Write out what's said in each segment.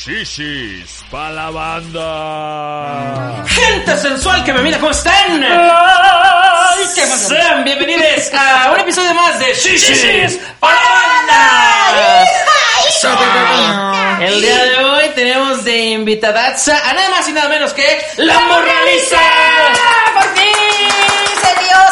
Shishis pa' la banda. Gente sensual que me mira, ¿cómo están? Ay, ¿qué? Sean bienvenidos a un episodio más de Shishis para la banda. El día de hoy tenemos de invitadaza a nada más y nada menos que la Morraliza. ¡Por fin!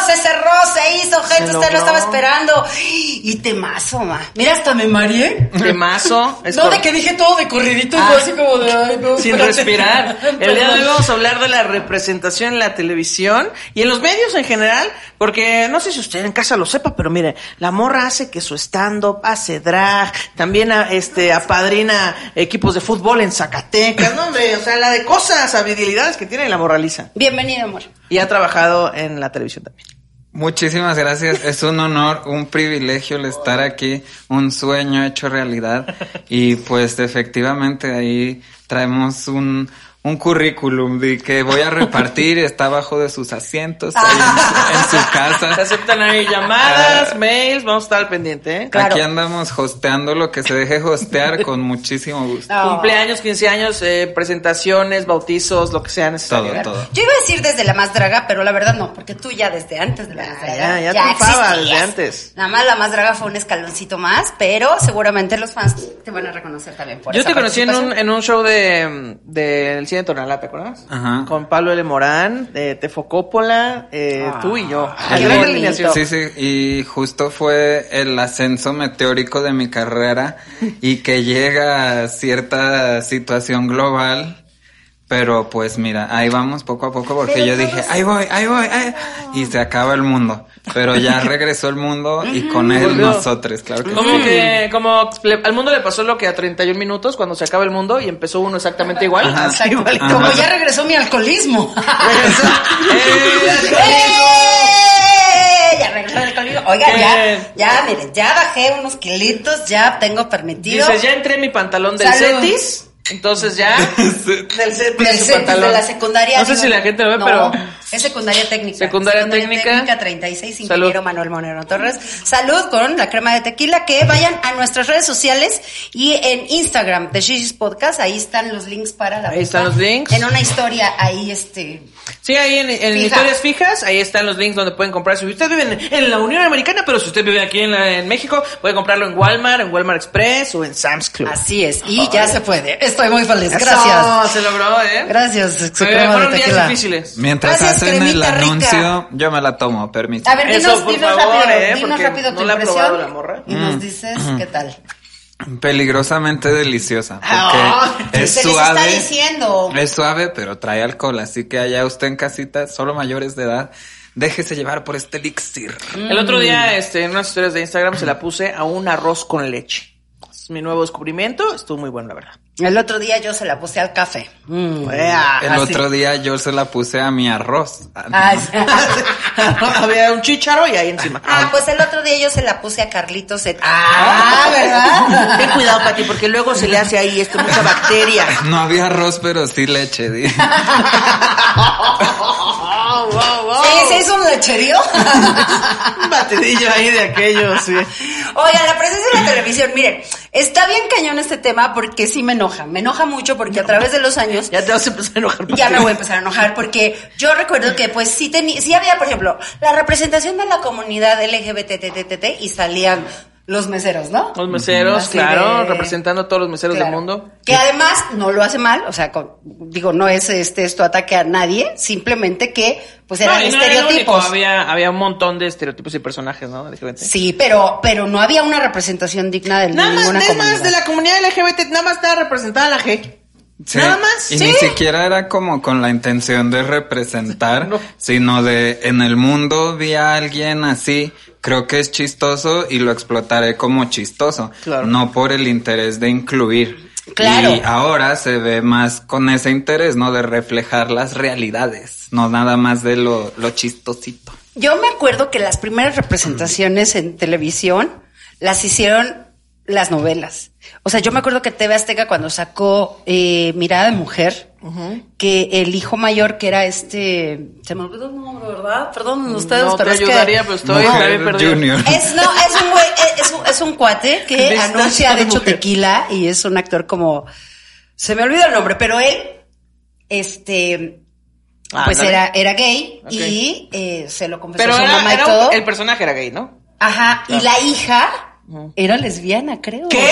Se cerró, se hizo, gente, Se usted lo estaba esperando. Y temazo, ma. Mira, hasta me mareé. Temazo. Es No, de que dije todo de corridito y Ah. fue así como de, ay, no, Sin espérate. respirar. El día de hoy vamos a hablar de la representación en la televisión y en los medios en general, porque no sé si usted en casa lo sepa, pero mire, la morra hace que su stand-up, hace drag, también a- este, apadrina equipos de fútbol en Zacatecas, no hombre, o sea, la de cosas, habilidades que tiene la morraliza. Bienvenido, amor. Y ha trabajado en la televisión también. Muchísimas gracias. Es un honor, un privilegio el estar aquí, un sueño hecho realidad. Y pues efectivamente ahí traemos un, un currículum de que voy a repartir, está abajo de sus asientos, ahí en, en su Se casa. aceptan ahí llamadas, mails, vamos a estar al pendiente, ¿eh? Claro. Aquí andamos hosteando lo que se deje hostear con muchísimo gusto. Cumpleaños, 15 años, eh, presentaciones, bautizos, lo que sea necesario. Todo, ¿eh? todo. Yo iba a decir desde la más draga, pero la verdad no, porque tú ya desde antes de la más draga. ya, ya triunfaba existías. desde antes. Nada más la más draga fue un escaloncito más, pero seguramente los fans te van a reconocer también por Yo esa te conocí en un, en un show de del cine de Tonalá, ¿te acuerdas? Ajá. Con Pablo L. Morán, eh, Tefo Coppola, eh, Ah, tú y yo. Gran alineación. Sí, sí, y justo fue el ascenso meteórico de mi carrera y que llega a cierta situación global. Pero pues mira, ahí vamos poco a poco porque Pero yo dije, ahí voy, ahí voy, ahí-". y se acaba el mundo. Pero ya regresó el mundo y con él Volvió. nosotros, claro que Como sí. que, como le- al mundo le pasó lo que a 31 minutos cuando se acaba el mundo y empezó uno exactamente igual. Ajá. Igualito. Como ya regresó mi alcoholismo. ¡Eh! ¡Eh! Ya regresó el alcoholismo. Oiga, ya, ya, miren, ya bajé unos kilitos, ya tengo permitido. Dices, ya entré en mi pantalón del Salud. Cetis. Entonces ya. del Cetis. Del pantalón. de la secundaria. No sé digo, si la gente lo ve, no, pero. Es secundaria técnica. Secundaria técnica. 36, Salud. ingeniero Manuel Monero Torres. Salud con la crema de tequila. Que vayan a nuestras redes sociales y en Instagram de Shishis Podcast. Ahí están los links para la Ahí están los links. En una historia ahí, este. Sí, ahí en, en Fija. historias fijas, ahí están los links donde pueden comprar. Si usted vive en, en la Unión Americana, pero si usted vive aquí en, la- en México, puede comprarlo en Walmart, en Walmart Express o en Sam's Club. Así es. Y ya se puede. Estoy muy feliz. Eso, Gracias. se logró, ¿eh? Gracias. Eh, de fueron días tequila. difíciles. Mientras Gracias, hacen el rica. anuncio, yo me la tomo, permíteme. A ver, dinos, Eso, por dinos favor, rápido, ¿eh? dinos rápido tu no impresión la morra. y nos dices qué tal. Peligrosamente deliciosa, porque Ah, es se les suave. está diciendo. Es suave, pero trae alcohol, así que allá usted en casita, solo mayores de edad, déjese llevar por este elixir. El otro día, este, en unas historias de Instagram, se la puse a un arroz con leche. Es mi nuevo descubrimiento. Estuvo muy bueno, la verdad. El otro día yo se la puse al café. Mm. Ea, El así. otro día yo se la puse a mi arroz. Ah, sí. Había un chícharo y ahí encima. Ah, pues el otro día yo se la puse a Carlitos. en- Ah, ¿verdad? Ten cuidado, Pati, porque luego se le hace ahí esto, mucha bacteria. No había arroz, pero sí leche. wow, wow, wow. Sí, se hizo un lecherío. Un batidillo ahí de aquello, sí. Oigan, la presencia de la televisión, miren, está bien cañón este tema porque sí me enoja. Me enoja mucho porque a través de los años Ya te vas a empezar a enojar. ya me voy a empezar a enojar porque yo recuerdo que pues sí tenía, sí había, por ejemplo, la representación de la comunidad LGBTTTT y salían los meseros, ¿no? Los meseros, Así claro, de- representando a todos los meseros Claro. del mundo. Que además no lo hace mal, o sea, con- digo, no es este esto ataque a nadie, simplemente que pues eran No, y no era estereotipos. había, había un montón de estereotipos y personajes, ¿no? LGBT. Sí, pero pero no había una representación digna de Nada más, ninguna es comunidad. más, de la comunidad LGBT, nada más estaba representada la G. Sí, Nada más, Y sí. ni siquiera era como con la intención de representar, No. sino de en el mundo vi a alguien así, creo que es chistoso y lo explotaré como chistoso, Claro. no por el interés de incluir. Claro. Y ahora se ve más con ese interés, ¿no? De reflejar las realidades, no nada más de lo, lo chistosito. Yo me acuerdo que las primeras representaciones en televisión las hicieron las novelas. O sea, yo me acuerdo que TV Azteca cuando sacó eh, Mirada de Mujer, que el hijo mayor que era este, se me olvidó el nombre, ¿verdad? Perdón ustedes, no pero te es que- ayudaría, pero estoy Mujer perdido. Junior. Es, no, es un güey, es, es un, es un cuate que anuncia, de hecho, mujer. tequila y es un actor como Se me olvidó el nombre, pero él, este, Ah, pues era, era gay y eh, se lo confesó Pero a su era, mamá y era todo. un- el personaje era gay, ¿no? Ajá, y la hija. Era lesbiana, creo. ¿Qué?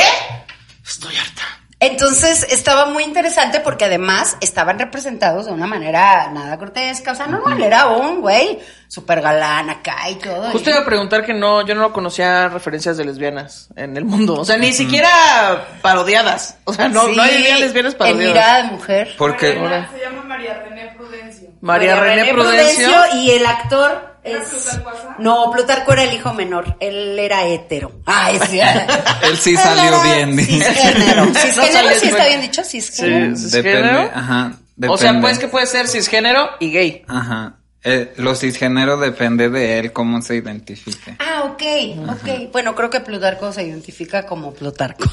Estoy harta. Entonces estaba muy interesante porque además estaban representados de una manera nada grotesca, o sea, normal, era un güey súper galán acá y todo. Justo y- iba a preguntar que no, yo no conocía referencias de lesbianas en el mundo. O sea, ni siquiera parodiadas. O sea, no, Sí, no hay lesbianas En parodiadas. mirada de mujer. Porque Ahora. Se llama María René Prudencio. María, René, Prudencio. y el actor ¿Era es... Plutarco Asa? No, Plutarco era el hijo menor, él era hétero. Ay, sí. él sí salió bien. Cisgénero. Cisgénero sí está bien. dicho, cisgénero. Sí. Depende, ¿Cisgénero? ajá. Depende. O sea, pues que puede ser cisgénero y gay. Ajá. Eh, lo cisgénero depende de él cómo se identifique. Ah, ok, ok. Bueno, creo que Plutarco se identifica como Plutarco.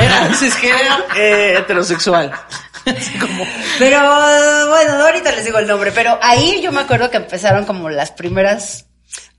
Era cisgénero eh, heterosexual. Así como- Pero bueno, ahorita les digo el nombre, pero ahí yo me acuerdo que empezaron como las primeras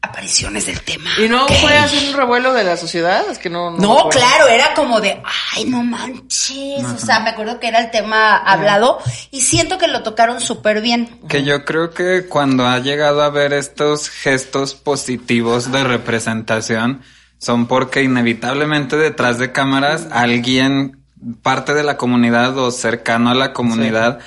apariciones del tema. ¿Y no fue así un revuelo de la sociedad? Es que no. No, claro, era como de, ay, no manches. O sea, me acuerdo que era el tema hablado y siento que lo tocaron súper bien. Que yo creo que cuando ha llegado a ver estos gestos positivos de representación son porque inevitablemente detrás de cámaras alguien, parte de la comunidad o cercano a la comunidad,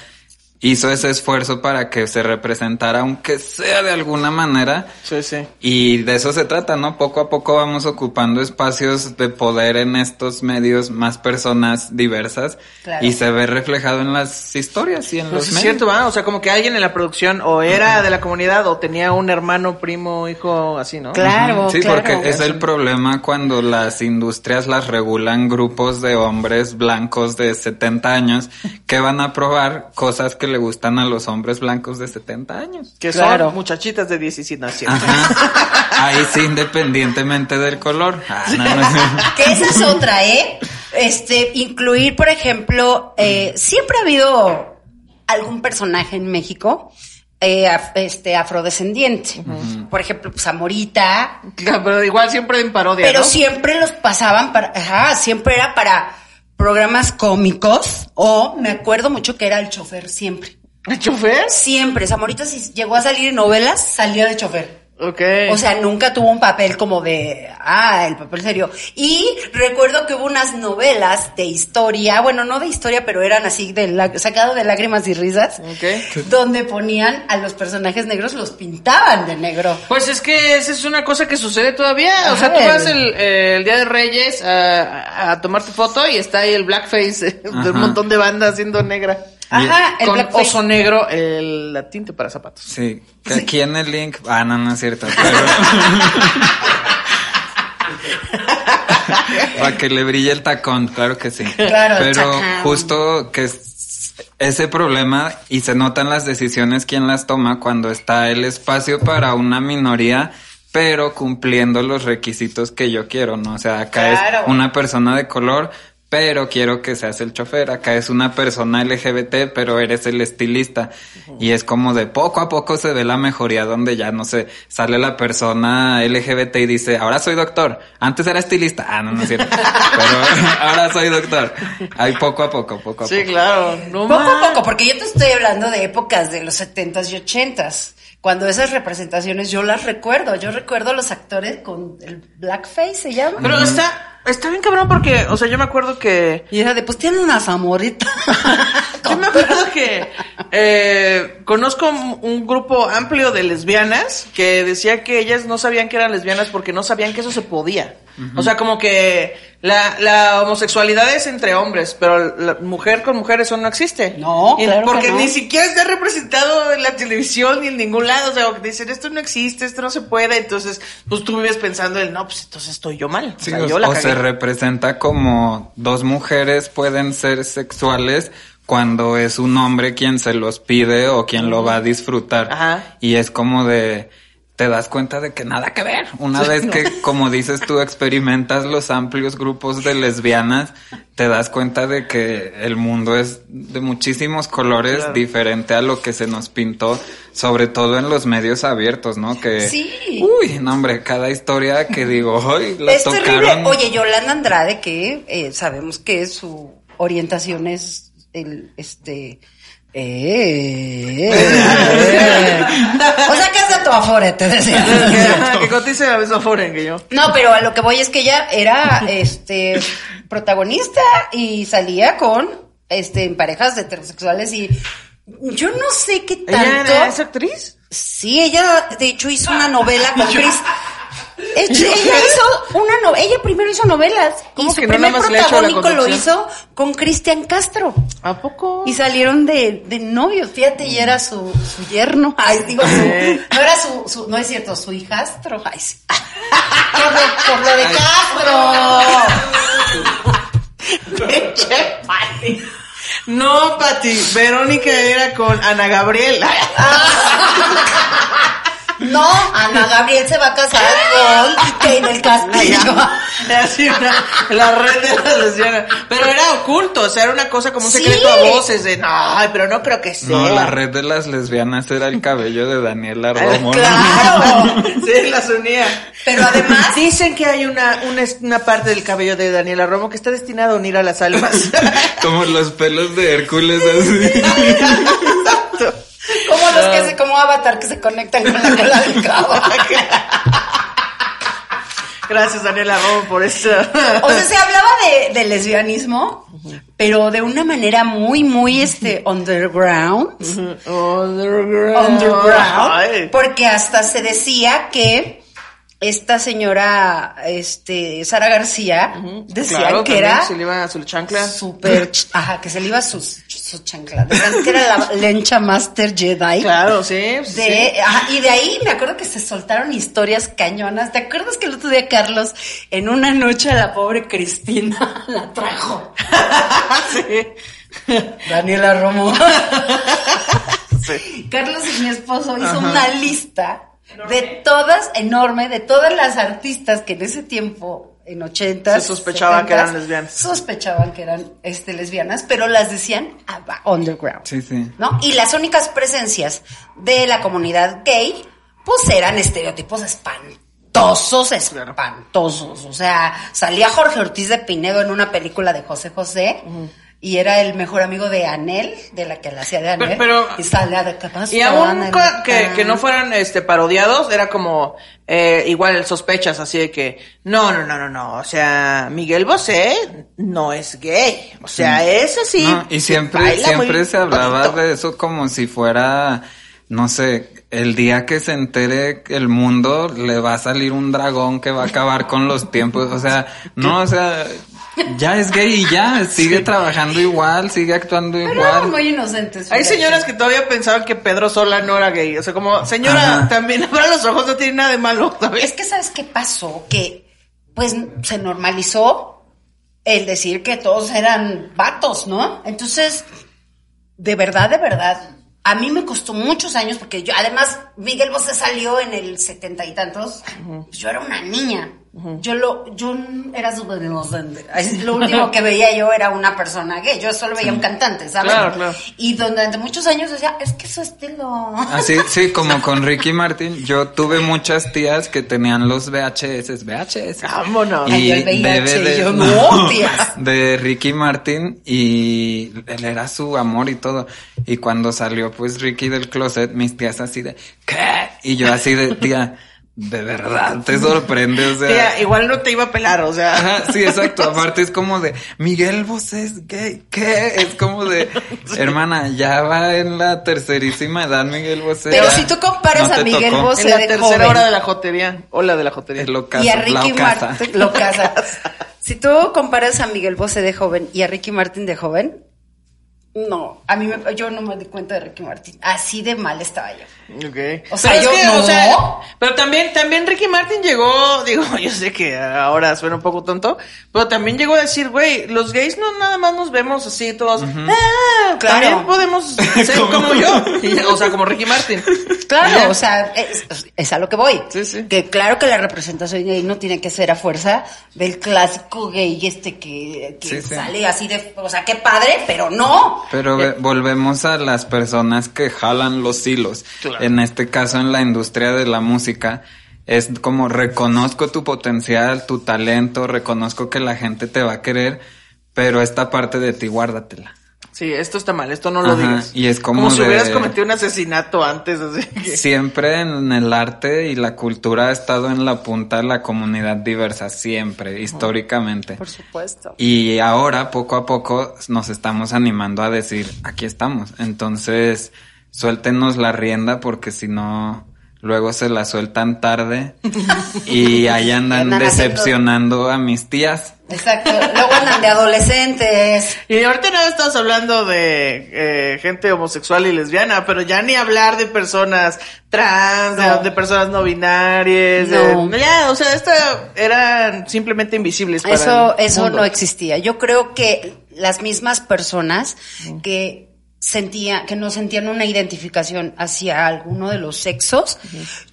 hizo ese esfuerzo para que se representara, aunque sea de alguna manera. Sí, sí. Y de eso se trata, ¿no? Poco a poco vamos ocupando espacios de poder en estos medios, más personas diversas, Claro. y se ve reflejado en las historias y en Pues los es medios. cierto, ¿va? O sea, como que alguien en la producción o era de la comunidad o tenía un hermano, primo, hijo, así, ¿no? Claro, Sí, claro. porque es el problema cuando las industrias las regulan grupos de hombres blancos de 70 años que van a probar cosas que le gustan a los hombres blancos de 70 años. Que Claro. son muchachitas de 17 no, es cierto. Ajá. Ahí sí, independientemente del color. Ah, no, no. Que esa es otra, ¿eh? Este, incluir, por ejemplo, eh, siempre ha habido algún personaje en México, eh, af- este, afrodescendiente. Por ejemplo, pues Amorita, Pero igual siempre en parodia, pero ¿no? siempre los pasaban para, ajá, siempre era para programas cómicos, o me acuerdo mucho que era el chofer siempre. ¿El chofer? Siempre, Zamorita si llegó a salir en novelas, salía de chofer. Ok. O sea, nunca tuvo un papel como de, ah, el papel serio. Y recuerdo que hubo unas novelas de historia, bueno, no de historia, pero eran así, de sacado de lágrimas y risas, Ok. donde ponían a los personajes negros, los pintaban de negro. Pues es que esa es una cosa que sucede todavía. O sea, tú vas el- Día de Reyes a, a tomarte foto y está ahí el blackface de Ajá. un montón de bandas haciendo negra. Ajá, el Con blackface. oso negro, el, la tinte para zapatos. Sí, que aquí en el link. Ah, no, no es cierto. Pero... Para que le brille el tacón, claro que sí. Claro, Pero tacón. justo que es ese problema y se notan las decisiones quién las toma cuando está el espacio para una minoría, pero cumpliendo los requisitos que yo quiero, ¿no? O sea, acá Claro. es una persona de color, pero quiero que seas el chofer. Acá es una persona LGBT, pero eres el estilista. Y es como de poco a poco se ve la mejoría donde ya no sé, sale la persona LGBT y dice, ahora soy doctor. Antes era estilista. Ah, no, no es cierto. pero ahora soy doctor. Ahí poco a poco, poco a Sí, poco. claro. No Poco más. a poco, porque yo te estoy hablando de épocas de los 70s y 80s. Cuando esas representaciones yo las recuerdo. Yo recuerdo a los actores con el blackface, se llama. Pero está, está bien cabrón porque, o sea, yo me acuerdo que Y era de, pues tienen una zamorita. Que eh, conozco un grupo amplio de lesbianas que decía que ellas no sabían que eran lesbianas porque no sabían que eso se podía. O sea, como que la, la homosexualidad es entre hombres, pero la mujer con mujer eso no existe. No, Y- claro que Porque no. ni siquiera está representado en la televisión ni en ningún lado. O sea, dicen esto no existe, esto no se puede. Entonces, pues tú vives pensando en, no, pues entonces estoy yo mal. O la se representa como dos mujeres pueden ser sexuales cuando es un hombre quien se los pide o quien lo va a disfrutar. Ajá. Y es como de, te das cuenta de que nada que ver. Una vez que, como dices tú, experimentas los amplios grupos de lesbianas, te das cuenta de que el mundo es de muchísimos colores, Claro. diferente a lo que se nos pintó, sobre todo en los medios abiertos, ¿no? Que, Sí. Uy, no hombre, cada historia que digo, hoy la es tocaron. terrible. Oye, Yolanda Andrade, que eh, sabemos que su orientaciones, el, este, eh, eh. o sea que es de tu afore, te decía. que, cotice la misma foren que yo. No, pero a lo que voy es que ella era este protagonista y salía con este en parejas heterosexuales y yo no sé qué ¿Ella tanto. es actriz? Sí, ella de hecho hizo una novela con Chris. Ella ella hizo una no, ella primero hizo novelas ¿Cómo y su no primer la protagónico lo hizo con Cristian Castro. ¿A poco? Y salieron de, de novios, fíjate, y era su, su yerno. Ay, digo, su- Sí. no era su, su, no es cierto, su hijastro. Ay, sí. Por lo, por lo de Castro. Pati. No, Pati. Verónica era con Ana Gabriela. No, Ana Gabriel se va a casar con del Castillo. Así una, la red de las lesbianas. Pero era oculto, o sea, era una cosa como un Sí. secreto a voces de no, ay, pero no creo que sea. No, la red de las lesbianas era el cabello de Daniela Romo. ¿no? Claro, sí, las unía. Pero además- dicen que hay una, una, una parte del cabello de Daniela Romo que está destinada a unir a las almas. Como los pelos de Hércules así. Los que se, como Avatar que se conectan con la cola del cabo. Gracias, Daniela Romo, por eso. O sea, se hablaba de, de lesbianismo, pero de una manera muy, muy este underground. Underground. underground, Ay. porque hasta se decía que esta señora, este, Sara García, decía Claro, que era Se le iba a su chancla. súper, ch- ajá, que se le iba su, su chancla, decían que era la lencha master Jedi. Claro, sí. sí. De, ajá, y de ahí me acuerdo que se soltaron historias cañonas. ¿Te acuerdas que el otro día Carlos, en una noche a la pobre Cristina la trajo? sí. Daniela Romo. Sí. Carlos y mi esposo hizo una lista de todas, enorme, de todas las artistas que en ese tiempo, en 80 Se sospechaba que eran lesbianas. Sospechaban que eran este, lesbianas, pero las decían underground. Sí, sí. ¿No? Y las únicas presencias de la comunidad gay, pues eran estereotipos espantosos, espantosos. O sea, salía Jorge Ortiz de Pinedo en una película de José José. Y era el mejor amigo de Anel, de la que la hacía de Anel. Pero- y salía de capaz. Y aún que, que no fueran este parodiados, era como eh, igual sospechas así de que no, no, no, no, no, o sea, Miguel Bosé no es gay, o sea, es así. No, y siempre, siempre se hablaba bonito. de eso como si fuera, no sé, el día que se entere el mundo le va a salir un dragón que va a acabar con los tiempos. O sea, no, o sea, ya es gay y ya, sigue trabajando igual, sigue actuando Pero igual. eran muy inocentes. Hay señoras que todavía pensaban que Pedro Sola no era gay, o sea, como, señora, Ajá. también abra los ojos, no tiene nada de malo, ¿sabes? Es que, ¿sabes qué pasó? Que, pues, se normalizó el decir que todos eran vatos, ¿no? Entonces, de verdad, de verdad, a mí me costó muchos años porque yo, además, Miguel Bosé salió en el setenta y tantos, pues yo era una niña. Yo lo, yo era súper inocente. Lo último que veía yo era una persona gay. Yo solo veía un cantante, ¿sabes? Claro, claro. Y durante muchos años decía, es que su estilo. Así, sí, como con Ricky Martin, yo tuve muchas tías que tenían los VHS, VHS. Vámonos. Ay, VIH, y yo, no, tías. de Ricky Martin y él era su amor y todo. Y cuando salió pues Ricky del closet, mis tías así de, ¿qué? Y yo así de, tía, de verdad, te sorprende, o sea. Tía, igual no te iba a pelar, o sea. Ajá, sí, exacto. Aparte es como de Miguel Bosé es gay. ¿Qué? Es como de hermana, ya va en la tercerísima edad Miguel Bosé. Pero si tú comparas No a Miguel. Bosé En la de tercera joven. hora de la jotería. Hola de la jotería. Es y a la Ricky. Martin lo casa. Si tú comparas a Miguel Bosé de joven y a Ricky Martin de joven, no, a mí me- yo no me di cuenta de Ricky Martin. Así de mal estaba yo. Okay. O sea, pero yo no. pero también, también Ricky Martin llegó, digo, yo sé que ahora suena un poco tonto, pero también llegó a decir, güey, los gays no nada más nos vemos así todos, ah, Claro. también podemos ser como yo, Y o sea, como Ricky Martin. Claro, o sea, es, es a lo que voy. Sí, sí. Que claro que la representación gay no tiene que ser a fuerza del clásico gay este que, que Sí, sí. sale así de, o sea, qué padre, pero no. Pero ve- volvemos a las personas que jalan los hilos. En este caso, en la industria de la música, es como reconozco tu potencial, tu talento, reconozco que la gente te va a querer, pero esta parte de ti guárdatela. Sí, esto está mal, esto no lo Ajá, digas. y es como si de- hubieras cometido un asesinato antes, así que... Siempre en el arte y la cultura ha estado en la punta de la comunidad diversa, siempre, históricamente. Por supuesto. Y ahora, poco a poco, nos estamos animando a decir, aquí estamos. Entonces, suéltenos la rienda porque si no, luego se la sueltan tarde y ahí andan Andan haciendo- decepcionando a mis tías. Exacto. Luego andan de adolescentes. Y ahorita nada estamos hablando de eh, gente homosexual y lesbiana, pero ya ni hablar de personas trans, de- No. de, personas no binarias. No. de- ya, o sea, esta eran simplemente invisibles para Eso, el eso mundo. no existía. Yo creo que las mismas personas que sentían, que no sentían una identificación hacia alguno de los sexos,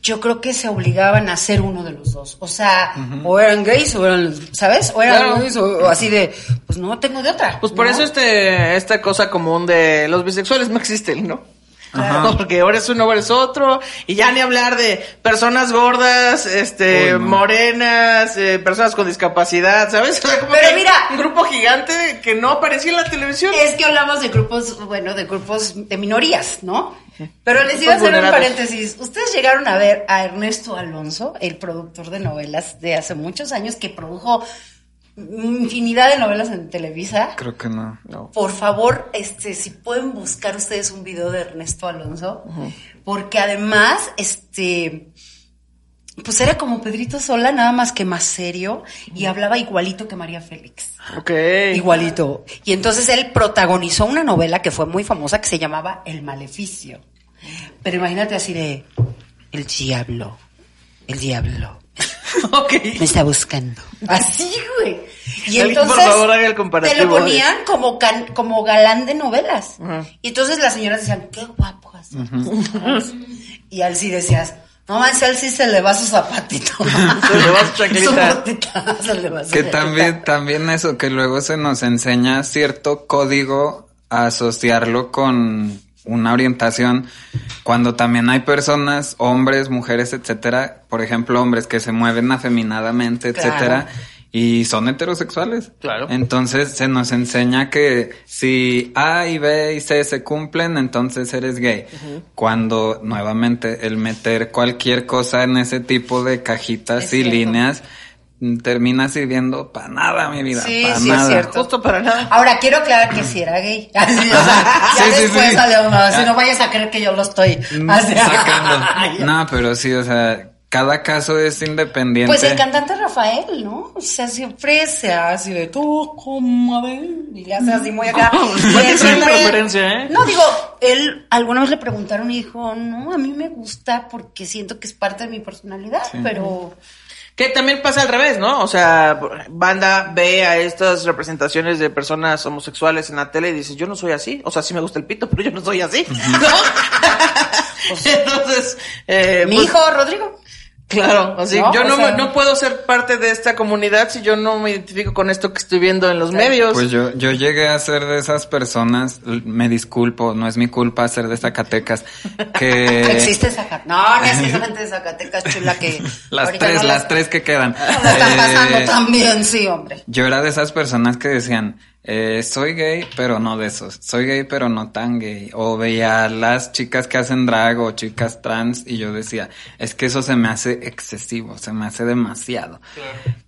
yo creo que se obligaban a ser uno de los dos. O sea, o eran gays o eran, ¿sabes? O eran Claro. gays o, o así de, pues no tengo de otra. Pues por ¿no? eso este, esta cosa común de los bisexuales no existen, ¿no? Ajá. Porque ahora es uno, ahora es otro, y ya ni hablar de personas gordas, este, Uy, no. morenas, eh, personas con discapacidad, ¿sabes? O sea, como Pero que mira. un grupo gigante que no aparecía en la televisión. Es que hablamos de grupos, bueno, de grupos de minorías, ¿no? Pero les iba a hacer un paréntesis. Ustedes llegaron a ver a Ernesto Alonso, el productor de novelas de hace muchos años, que produjo infinidad de novelas en Televisa. Creo que no. Por favor, este, si pueden buscar ustedes un video de Ernesto Alonso, porque además, este, pues era como Pedrito Sola, nada más que más serio, y hablaba igualito que María Félix. Ok. Igualito. Y entonces él protagonizó una novela que fue muy famosa que se llamaba El Maleficio. Pero imagínate así de, el diablo, el diablo ok. me está buscando. Así, güey. Y entonces por favor, haga el comparativo te lo ponían como can- como galán de novelas. Y entonces las señoras decían, qué guapo así. ¿sabes? Y al sí decías, no manches, al sí se le va su zapatito. Se le va su chanclita. Su botita, se le va su Que también, también eso, que luego se nos enseña cierto código a asociarlo con una orientación, cuando también hay personas, hombres, mujeres, etcétera, por ejemplo, hombres que se mueven afeminadamente, Claro. etcétera, y son heterosexuales. Claro. Entonces se nos enseña que si A y B y C se cumplen, entonces eres gay. Cuando nuevamente el meter cualquier cosa en ese tipo de cajitas Es y cierto. líneas termina sirviendo para nada, mi vida. Sí, pa' sí, es cierto. Justo para nada. Ahora quiero aclarar que si era gay. Así, o sea, ya Sí, después sí. salió, no, si no vayas a creer que yo lo estoy Mm, así. Sacando. No, pero sí, o sea, cada caso es independiente. Pues el cantante Rafael, ¿no? O sea, siempre se hace de tú como ven", y le hace así muy acá. Siempre- referencia, ¿eh? No, digo, él alguna vez le preguntaron y dijo, no, a mí me gusta porque siento que es parte de mi personalidad, pero Que también pasa al revés, ¿no? O sea, banda ve a estas representaciones de personas homosexuales en la tele y dice, yo no soy así. O sea, sí me gusta el pito, pero yo no soy así. ¿No? Entonces, eh, mi pues, hijo Rodrigo. Claro, así ¿No? yo no, sea- me- no puedo ser parte de esta comunidad si yo no me identifico con esto que estoy viendo en los medios. Pues yo, yo llegué a ser de esas personas, me disculpo, no es mi culpa ser de Zacatecas, que... Existe Zacatecas. No, no existe gente de Zacatecas chula que. Las tres, no las tres que quedan. están pasando Eh, también, sí, hombre. Yo era de esas personas que decían, eh, soy gay, pero no de esos. Soy gay, pero no tan gay. O veía a las chicas que hacen drag o chicas trans y yo decía, es que eso se me hace excesivo, se me hace demasiado.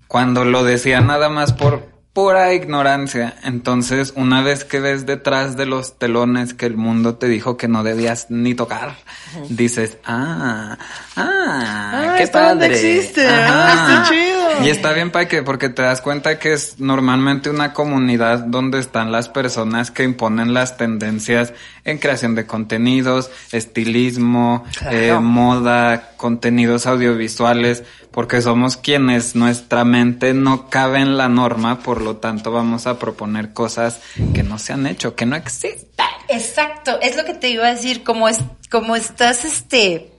Cuando lo decía nada más por pura ignorancia. Entonces, una vez que ves detrás de los telones que el mundo te dijo que no debías ni tocar, dices, ah, ah, Ah, qué padre. existe, ah, está chido. Y está bien para que, porque te das cuenta que es normalmente una comunidad donde están las personas que imponen las tendencias en creación de contenidos, estilismo, Claro. eh, moda, contenidos audiovisuales, porque somos quienes nuestra mente no cabe en la norma, por lo tanto vamos a proponer cosas que no se han hecho, que no existen. Exacto, es lo que te iba a decir, como es, como estás este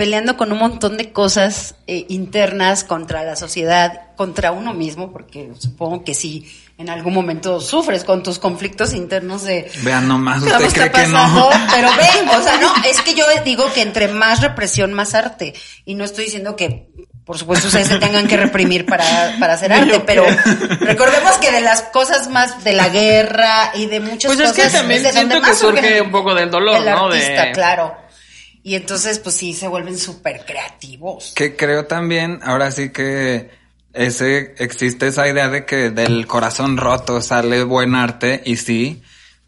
peleando con un montón de cosas eh, internas contra la sociedad, contra uno mismo, porque supongo que sí en algún momento sufres con tus conflictos internos de Vean nomás, ¿qué usted cree que no. pasando? Pero ven, o sea, no, es que yo digo que entre más represión, más arte. Y no estoy diciendo que por supuesto ustedes se tengan que reprimir para, para hacer arte, pero recordemos que de las cosas más de la guerra y de muchas Pues es cosas que también de donde siento que más surge surge un poco del dolor, el ¿no? De- artista, claro. Y entonces, pues sí, se vuelven súper creativos. Que creo también, ahora sí que ese existe esa idea de que del corazón roto sale buen arte y sí,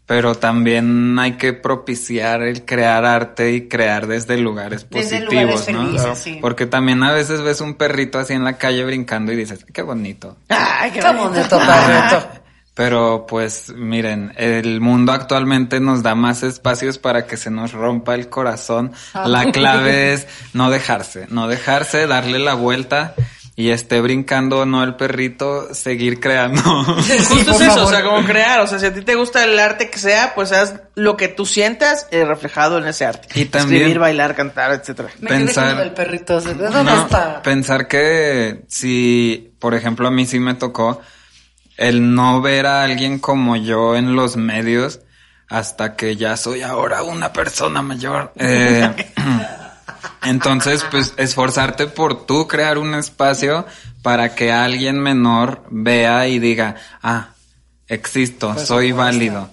pero también hay que propiciar el crear arte y crear desde lugares Desde positivos, lugares ¿no? felices, sí. Porque también a veces ves un perrito así en la calle brincando y dices, qué bonito. Ay, qué Qué bonito. bonito, perrito. Pero pues miren, el mundo actualmente nos da más espacios para que se nos rompa el corazón. La clave es no dejarse, no dejarse, darle la vuelta y esté brincando o no el perrito, seguir creando. Justo es eso, favor. o sea, como crear, o sea, si a ti te gusta el arte que sea, pues haz lo que tú sientas eh, reflejado en ese arte. Y también- Escribir, bailar, cantar, etcétera. Me Pensar- quedé con lo del perrito. ¿De dónde No, está? Pensar que si, por ejemplo, a mí sí me tocó el no ver a alguien como yo en los medios hasta que ya soy ahora una persona mayor. Eh, entonces, pues, esforzarte por tú crear un espacio para que alguien menor vea y diga, ah, existo, soy válido.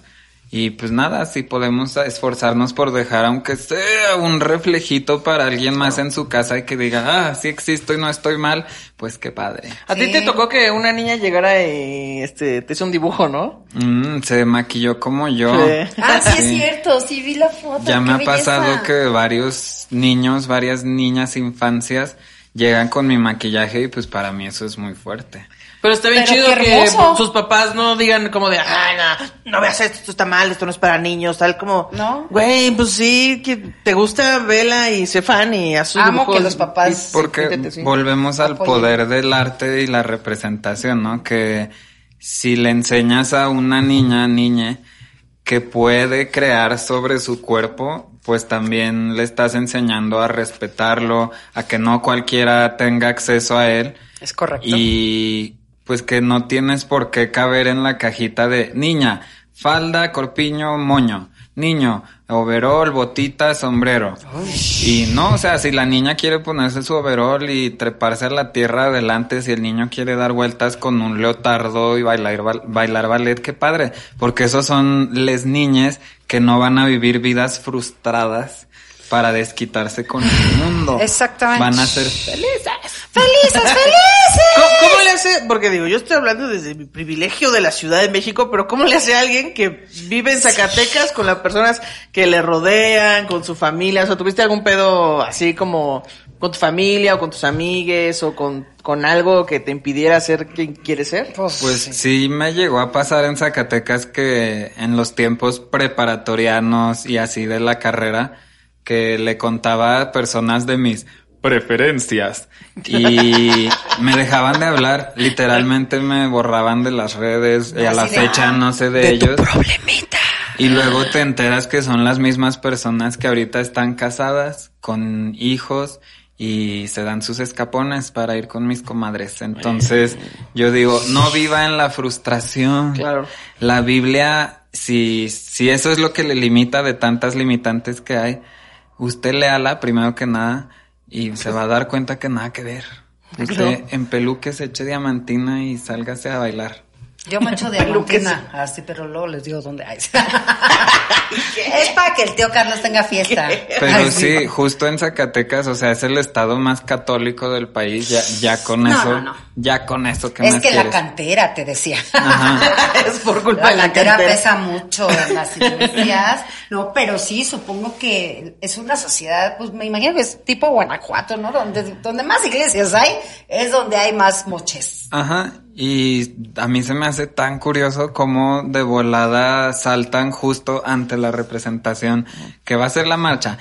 Y pues nada, si podemos esforzarnos por dejar, aunque sea un reflejito para alguien más en su casa y que diga, ah, sí existo y no estoy mal, pues qué padre. A ti Sí. te tocó que una niña llegara y este, te hizo un dibujo, ¿no? Mm, se maquilló como yo. Sí. Ah, sí, es cierto, sí vi la foto. Ya me ha belleza. pasado que varios niños, varias niñas, infancias, llegan con mi maquillaje y pues para mí eso es muy fuerte. Pero está bien Pero chido que sus papás no digan como de, ay, no, no veas esto, esto está mal, esto no es para niños, tal como, ¿No? güey, pues sí, que te gusta, vela y sé fan y sus Amo dibujos que los papás- Porque sí. volvemos al Apoyen. poder del arte y la representación, ¿no? Que si le enseñas a una niña, niña, que puede crear sobre su cuerpo, pues también le estás enseñando a respetarlo, a que no cualquiera tenga acceso a él Es correcto. y pues que no tienes por qué caber en la cajita de niña, falda, corpiño, moño. Niño, overol, botita, sombrero. Y no, o sea, si la niña quiere ponerse su overol y treparse a la tierra adelante, si el niño quiere dar vueltas con un leotardo y bailar, bailar ballet, qué padre. Porque esos son les niñas que no van a vivir vidas frustradas para desquitarse con el mundo. Exactamente. Van a ser felices. ¡Felices, felices! ¿Cómo, cómo le hace? Porque digo, yo estoy hablando desde mi privilegio de la Ciudad de México, pero ¿cómo le hace a alguien que vive en Zacatecas con las personas que le rodean, con su familia? O sea, ¿tuviste algún pedo así como con tu familia o con tus amigues o con, con algo que te impidiera ser quien quieres ser? Pues sí. me llegó a pasar en Zacatecas que en los tiempos preparatorianos y así de la carrera, que le contaba a personas de mis preferencias y me dejaban de hablar, literalmente me borraban de las redes y a la fecha no sé de, de tu ellos. problemita. Y luego te enteras que son las mismas personas que ahorita están casadas, con hijos y se dan sus escapones para ir con mis comadres. Entonces, yo digo, no viva en la frustración. Claro. La Biblia, si, si eso es lo que le limita de tantas limitantes que hay, usted léala primero que nada y se va a dar cuenta que nada que ver. Usted en peluque se eche diamantina y sálgase a bailar. Yo me echo de diamantina, así, pero luego les digo dónde hay. es para que el tío Carlos tenga fiesta. Pero Ay, sí, justo en Zacatecas, o sea, es el estado más católico del país, ya, ya con No, eso, no, no. ya con eso que Es más que la cantera, te decía. Ajá. es por culpa La de la cantera cantera. pesa mucho en las iglesias. No, pero sí, supongo que es una sociedad, pues me imagino que es tipo Guanajuato, ¿no? Donde, donde más iglesias hay, es donde hay más moches. Ajá, y a mí se me hace tan curioso cómo de volada saltan justo ante la representación que va a ser la marcha.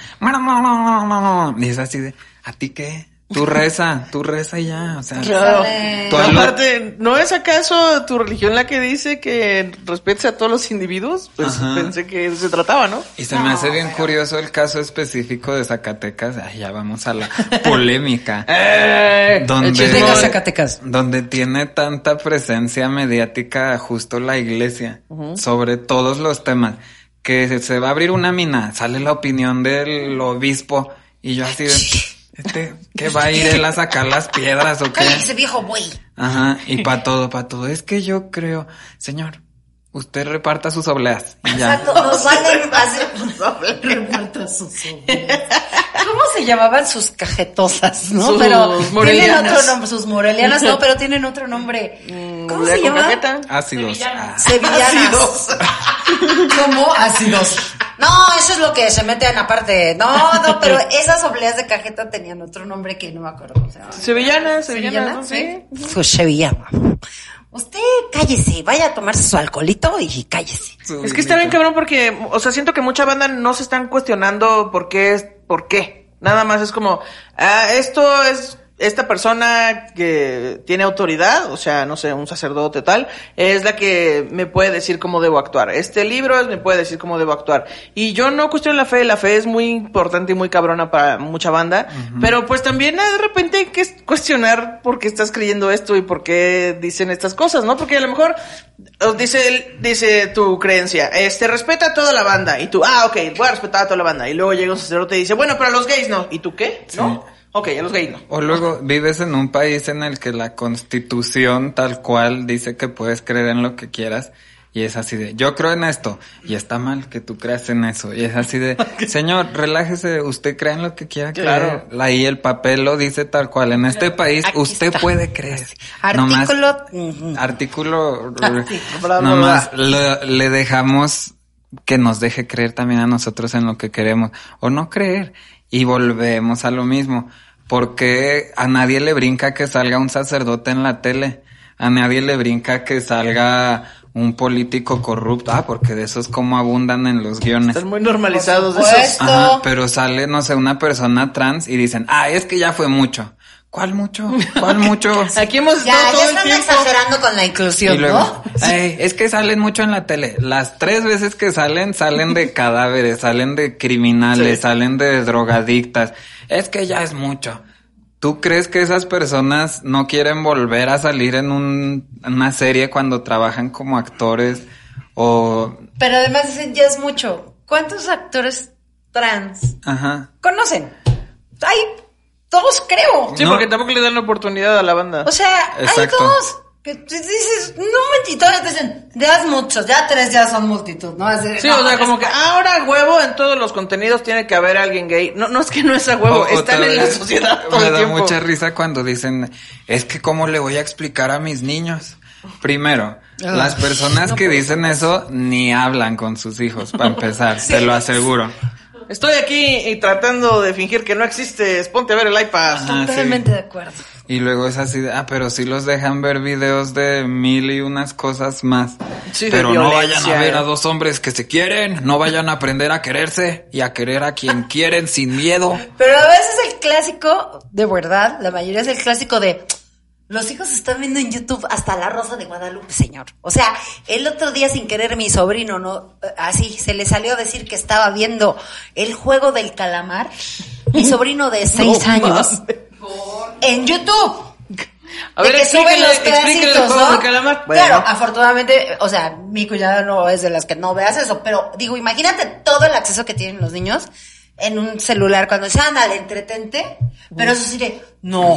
Y es así de, ¿a ti qué? Tú reza, tú reza y ya, o sea. Claro. Aparte, ¿no es acaso tu religión la que dice que respetes a todos los individuos? Pues Ajá. pensé que eso se trataba, ¿no? Y se me hace bien curioso el caso específico de Zacatecas. Ay, ya vamos a la polémica. Eh, Donde- el Zacatecas. donde tiene tanta presencia mediática justo la iglesia sobre todos los temas que se- se va a abrir una mina sale la opinión del obispo y yo así de Este, ¿qué va a ir él a sacar las piedras o qué? Cállese, viejo güey. Ajá, y para todo, para todo. Es que yo creo, señor, usted reparta sus obleas. Y ya. Exacto, nos valen hacer reparta sus obras. ¿Cómo se llamaban sus cajetosas, no? Sus pero tienen morelianas. otro nombre, sus morelianas no, pero tienen otro nombre. ¿Cómo ¿La se llama? Ácidos. Ah, Sevillanas. ¿Cómo? Ácidos. No, eso es lo que se meten aparte. No, no, pero esas obleas de cajeta tenían otro nombre que no me acuerdo cómo se llama. Sevillanas, sevillanas, ¿no? ¿Sí? sí. Su sevillana. Usted cállese, vaya a tomarse su alcoholito y cállese. su Es que está bien cabrón porque, o sea, siento que mucha banda no se están cuestionando por qué es, por qué. Nada más es como, ah, esto es esta persona que tiene autoridad, o sea, no sé, un sacerdote tal, es la que me puede decir cómo debo actuar. Este libro es- me puede decir cómo debo actuar. Y yo no cuestiono la fe, la fe es muy importante y muy cabrona para mucha banda, pero pues también ah, de repente hay que cuestionar por qué estás creyendo esto y por qué dicen estas cosas, ¿no? Porque a lo mejor dice dice tu creencia, este respeta a toda la banda y tú, ah, ok, voy a respetar a toda la banda y luego llega un sacerdote y dice, bueno, pero a los gays no, ¿y tú qué? ¿No? Ok, a los gays no. O luego vives en un país en el que la constitución tal cual dice que puedes creer en lo que quieras y es así de, yo creo en esto y está mal que tú creas en eso y es así de, señor, relájese, usted cree en lo que quiera Claro. creer. Ahí el papel lo dice tal cual. En este país Aquí usted está. puede creer. Artículo- Nomás- artículo. bla, bla, nomás lo- le dejamos que nos deje creer también a nosotros en lo que queremos o no creer y volvemos a lo mismo porque a nadie le brinca que salga un sacerdote en la tele a nadie le brinca que salga un político corrupto ah porque de esos como abundan en los guiones Están muy normalizados esos. Ajá, pero sale, no sé, una persona trans y dicen, ah, es que ya fue mucho. ¿Cuál mucho? ¿Cuál mucho? Aquí hemos Ya, estado todo ya el están tiempo. exagerando con la inclusión, Y luego, ¿no? "Ay, es que salen mucho en la tele. Las tres veces que salen, salen de cadáveres, salen de criminales, Sí. salen de drogadictas. Es que ya es mucho. ¿Tú crees que esas personas no quieren volver a salir en un- en una serie cuando trabajan como actores? O, Pero además dicen, ya es mucho. ¿Cuántos actores trans ajá. conocen? Hay dos, creo. Sí, No. porque tampoco le dan la oportunidad a la banda. O sea, Exacto. hay dos. Que dices, no manches, todavía te dicen, ya es muchos, ya tres ya son multitud, ¿no? Así de, Sí, no, o sea, es- como que ahora a huevo en todos los contenidos tiene que haber alguien gay. No, no es que no es a huevo, O- están en la sociedad todo Me el da tiempo. mucha risa cuando dicen, es que cómo le voy a explicar a mis niños. Primero, Ah. las personas que dicen eso ni hablan con sus hijos, para empezar, te lo aseguro. Estoy aquí y tratando de fingir que no existe. Ponte a ver el iPad. Ajá, Totalmente sí. de acuerdo. Y luego es así de, ah, pero sí los dejan ver videos de mil y unas cosas más. Sí, de pero no vayan a ver a dos hombres que se quieren, no vayan a aprender a quererse y a querer a quien quieren sin miedo. Pero a veces el clásico, de verdad, la mayoría es el clásico de los hijos están viendo en YouTube hasta la Rosa de Guadalupe, señor. O sea, el otro día sin querer mi sobrino, no, eh, así se le salió a decir que estaba viendo el juego del calamar. Mi sobrino de seis No años en YouTube. A de ver, que suben los pedacitos, ¿no? calamar. Claro, Bueno. afortunadamente, o sea, mi cuñada no es de las que no veas eso, pero digo, imagínate todo el acceso que tienen los niños en un celular cuando dicen, ándale, entretente, pero eso sí de, no,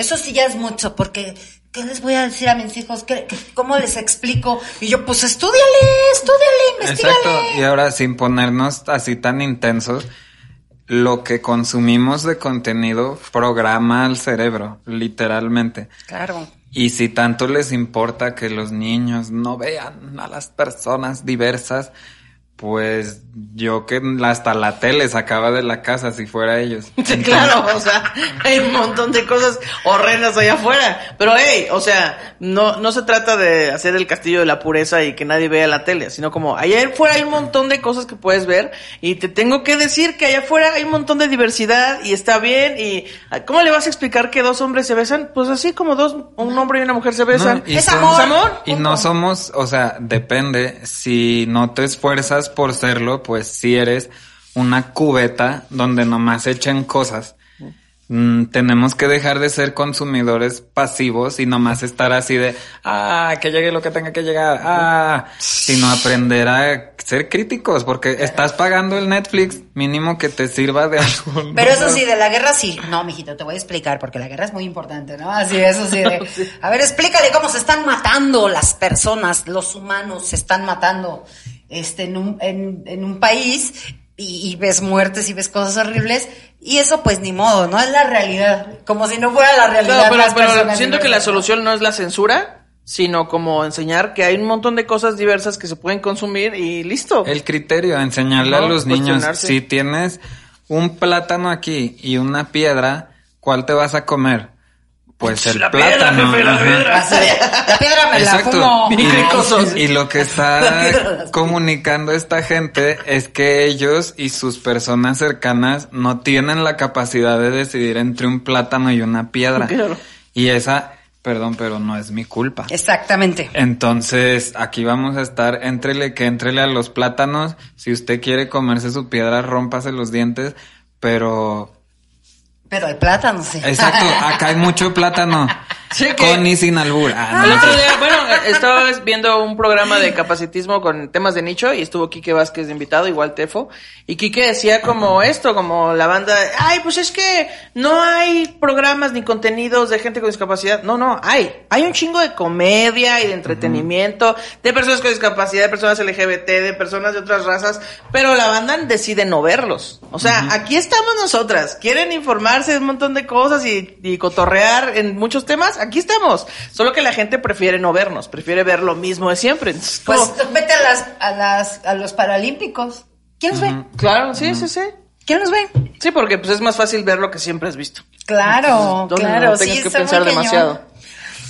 eso sí ya es mucho, porque, ¿qué les voy a decir a mis hijos? ¿Qué, cómo les explico? Y yo, pues, estúdiale, estúdiale, investigale. Exacto. Y ahora, sin ponernos así tan intensos, lo que consumimos de contenido programa al cerebro, literalmente. Claro. Y si tanto les importa que los niños no vean a las personas diversas, pues yo que hasta la tele sacaba de la casa si fuera ellos. Sí, claro, o sea, hay un montón de cosas horrendas allá afuera. Pero hey, o sea, no, no se trata de hacer el castillo de la pureza y que nadie vea la tele, sino como allá afuera hay un montón de cosas que puedes ver y te tengo que decir que allá afuera hay un montón de diversidad y está bien y ¿cómo le vas a explicar que dos hombres se besan? Pues así como dos, un hombre y una mujer se besan. No, y Es son- amor. ¿Es amor? Y no somos, o sea, depende, si no te esfuerzas por serlo, pues si eres una cubeta donde nomás echen cosas. mm, tenemos que dejar de ser consumidores pasivos y nomás estar así de, ah, que llegue lo que tenga que llegar, ah, sino aprender a ser críticos, porque estás pagando el Netflix, mínimo que te sirva de algo. Pero eso sí, de la guerra sí. No, mijito, te voy a explicar, porque la guerra es muy importante, ¿no? Así, eso sí. de- A ver, explícale cómo se están matando las personas, los humanos se están matando este, en, un, en, en un país y, y ves muertes y ves cosas horribles. Y eso, pues ni modo, ¿no? Es la realidad. Como si no fuera la realidad. Claro, pero, pero siento en que la solución no es la censura, sino como enseñar que hay un montón de cosas diversas que se pueden consumir y listo. El criterio, enseñarle a los niños, si tienes un plátano aquí y una piedra, ¿cuál te vas a comer? Pues el La piedra, plátano. jefe, la piedra. La piedra me la Exacto. fumo. Bien cricosos. Y, y lo que La piedra está comunicando esta gente es que ellos y sus personas cercanas no tienen la capacidad de decidir entre un plátano y una piedra. Claro. Y esa, perdón, pero no es mi culpa. Exactamente. Entonces, aquí vamos a estar, entrele que entrele a los plátanos. Si usted quiere comerse su piedra, rómpase los dientes, pero Pero el plátano, sí. exacto, acá hay mucho plátano. Sí, que- Con y sin albur. Ah, El otro día, bueno, estaba viendo un programa de capacitismo con temas de nicho y estuvo Quique Vázquez de invitado, igual Tefo, y Quique decía como esto, como la banda, ay, pues es que no hay programas ni contenidos de gente con discapacidad. No, no, hay. Hay un chingo de comedia y de entretenimiento, de personas con discapacidad, de personas LGBT, de personas de otras razas, pero la banda decide no verlos. O sea, aquí estamos nosotras. Quieren informarse de un montón de cosas y, y cotorrear en muchos temas. Aquí estamos. Solo que la gente prefiere no vernos, prefiere ver lo mismo de siempre. Entonces, Pues vete a las, a las, a los paralímpicos. ¿Quién los ve? claro, sí, sí, sí. ¿Quién los ve? Sí, porque pues es más fácil ver lo que siempre has visto. Claro, claro. no tengas sí, que pensar cañón. demasiado.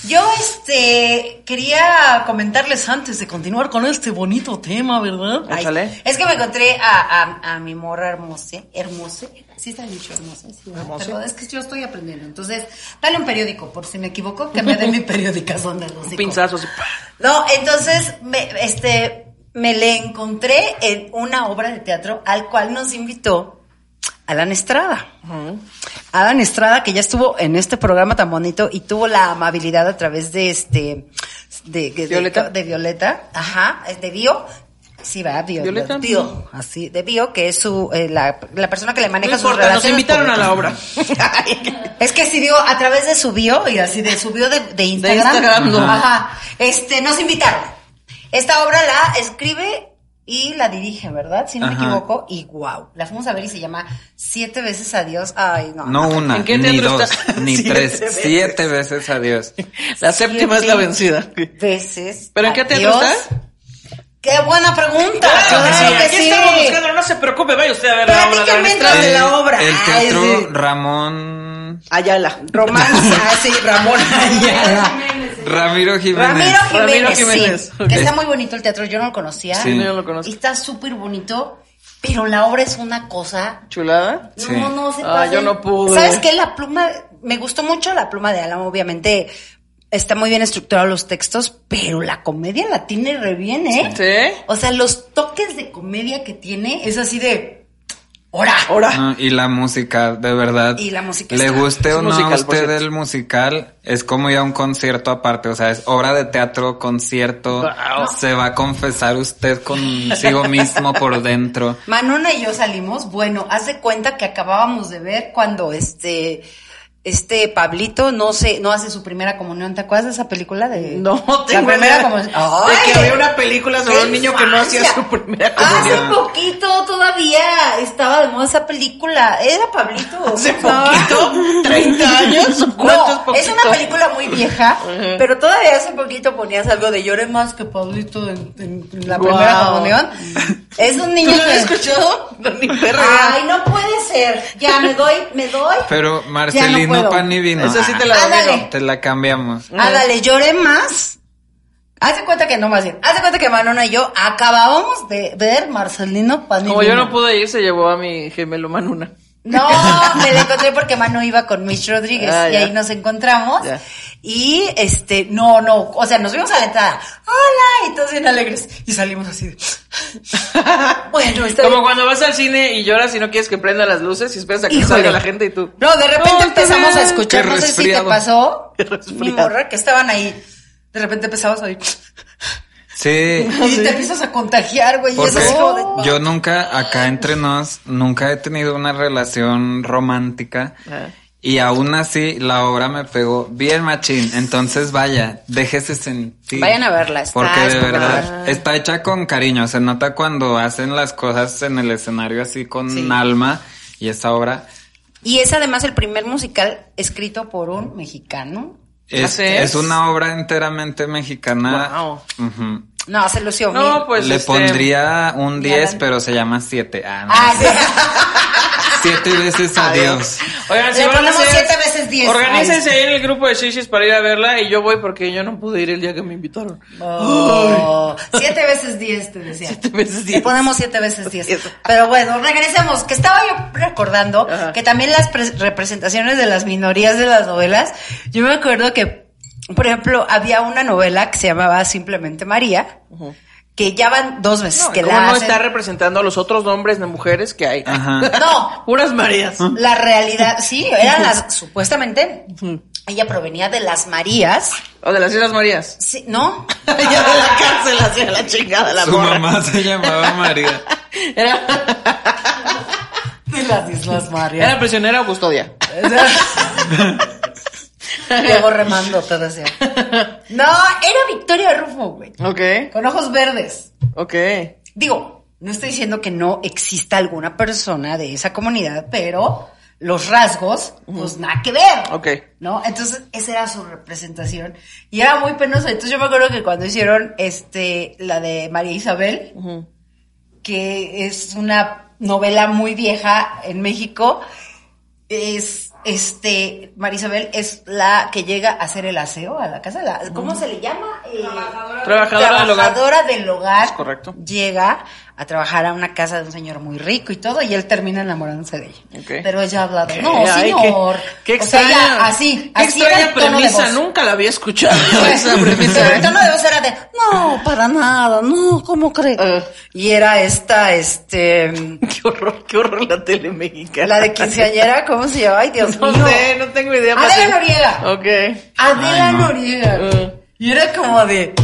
Yo, este, quería comentarles antes de continuar con este bonito tema, ¿verdad? Ay, es que me encontré a, a, a mi morra hermosa, hermosa, sí está dicho hermosa, sí, pero es que yo estoy aprendiendo, entonces, dale un periódico, por si me equivoco, que me dé mi periódica son de los Un pinzazo así. ¡pah! No, entonces, me, este, me le encontré en una obra de teatro al cual nos invitó Alan Estrada. Alan Estrada, que ya estuvo en este programa tan bonito y tuvo la amabilidad a través de este, de, de- Violeta. de, Violeta, ajá, de Bio. Sí, va, Bio. Violeta. Bio, así, de Bio, que es su, eh, la, la persona que le No maneja sus importa, nos invitaron a la obra. Es que si digo a través de su bio y así de su bio de, de Instagram. Instagram, no. Ajá. Este, nos invitaron. Esta obra la escribe y la dirige, ¿verdad? Si no me equivoco. Y wow, la fuimos a ver y se llama Siete veces adiós. Ay, no. No una, ¿En qué ni dos, está? ni Siete tres, veces. siete veces adiós. La séptima es la vencida. Veces. ¿Pero en qué teatro está? Qué buena pregunta. Claro que sí, Claro que aquí sí. estamos buscando, no se preocupe, vaya usted a ver la obra de de la obra. El Ay, teatro sí. Ramón Ayala. Romance. ah, sí, Ramón Ayala. Ramiro Jiménez. Ramiro Jiménez, Ramiro Jiménez, sí. Que está muy bonito el teatro, yo no lo conocía. Sí. No, yo no lo conozco. Y está súper bonito, pero la obra es una cosa... ¿Chulada? Sí. No, no, se Ah, yo no pude. ¿Sabes qué? La pluma, me gustó mucho la pluma de Alan, obviamente. Está muy bien estructurado los textos, pero la comedia la tiene re bien, ¿eh? ¿Sí? O sea, los toques de comedia que tiene es así de... ¡Hora! Ahora. No, y la música, de verdad. Y la música Le está- guste es o no musical, a usted el musical, es como ya un concierto aparte. O sea, es obra de teatro, concierto. Wow. Se va a confesar usted consigo mismo por dentro. Manona y yo salimos, bueno, haz de cuenta que acabábamos de ver cuando este... Este Pablito no se, no hace su primera comunión. ¿Te acuerdas de esa película de No, la tengo primera idea comunión? de que había una película sobre ¡Qué un niño que no hacía su primera Hace comunión. poquito todavía estaba de moda esa película. Era Pablito. ¿Hace No. poquito? ¿30 años? ¿O ¿Cuánto es No, poquito? es una película muy vieja, pero todavía hace poquito ponías algo de lloré más que Pablito en, la Wow. primera comunión. Es un ¿Tú niño lo habías que... escuchado? Ay, no puede ser. Ya me doy, me doy. Pero No pan y vino. Esa sí te la Ah, domino. dale. Te la cambiamos. Ándale, lloré más. Haz de cuenta que no más bien. Haz de cuenta que Manona y yo acabábamos de ver Marcelino Panini. Como yo no pude ir, se llevó a mi gemelo Manuna. No, me la encontré porque Manu iba con Mitch Rodríguez Ah, y ya. ahí nos encontramos. Ya. Y este, no, no, o sea, nos vimos a la entrada. Hola, y todos bien alegres. Y salimos así de. bueno, está Como bien. cuando vas al cine y lloras y no quieres que prendan las luces y esperas a que Híjole. salga la gente y tú. No, de repente No, está empezamos a escuchar, no sé si te pasó, Qué mi resfriado. morra, que estaban ahí. De repente empezamos a oír. Sí. Y te empiezas a contagiar, güey. Y Porque eso es como de- yo nunca, acá entre nos, nunca he tenido una relación romántica. Ah. Y aún así, la obra me pegó bien machín. Entonces, vaya, déjese sentir. Vayan a verla, está Porque de verdad, está hecha con cariño. Se nota cuando hacen las cosas en el escenario así con Sí. alma. Y esa obra Y es además el primer musical escrito por un mexicano. es, ¿Así es? una obra enteramente mexicana. Wow. Ujú. No, se lució No, bien. pues Le este, pondría un Ya 10, la- pero se llama 7. Ah, no. Ah, sí. Siete veces adiós. Oigan, si Le van a ponemos hacer- siete veces diez. Organícense ahí en el grupo de shishis para ir a verla y yo voy porque yo no pude ir el día que me invitaron. Oh, siete veces diez, te decía. Siete veces Le diez. ponemos siete veces diez. Pero bueno, regresemos. Que estaba yo recordando Ajá. que también las pre- representaciones de las minorías de las novelas. Yo me acuerdo que, por ejemplo, había una novela que se llamaba Simplemente María, que ya van dos veces No, que ¿Cómo la no hacen. está representando a los otros nombres de mujeres que hay? Ajá. No, Puras Marías. la realidad, sí, eran las, supuestamente, ella provenía de las Marías. O de las Islas Marías. Sí, ¿no? ya de la cárcel hacia la chingada la Su morra. mamá se llamaba María. Era, De las Islas era Marías. prisionera o custodia. Luego remando, te decía. No, era Victoria Rufo, güey. Ok, Con ojos verdes. ok. Digo, no estoy diciendo que no exista alguna persona de esa comunidad, pero los rasgos, pues nada que ver. Ok. ¿No? Entonces, esa era su representación. Y era muy penoso. Entonces, yo me acuerdo que cuando hicieron este, la de María Isabel, que es una novela muy vieja en México, es, este, María Isabel es la que llega a hacer el aseo a la casa. La, ¿Cómo se le llama? Eh, Trabajadora del hogar. trabajadora del hogar. Es correcto. Llega a trabajar a una casa de un señor muy rico y todo, y él termina enamorándose de ella. Pero ella habla de, no, Ay, señor. Qué, qué O sea, ella así, Qué así era extraña el tono de premisa. voz. Nunca la había escuchado yo esa premisa. El tono de voz era de, no, para nada, no, ¿cómo cree? Ah. y era esta, este, Qué horror, qué horror la tele mexicana. la de quinceañera, ¿cómo se llama? Ay, Dios No mío. sé, no tengo idea. Adela Noriega. Ok. Adela Ay, no. Noriega. Ah. Y era como de,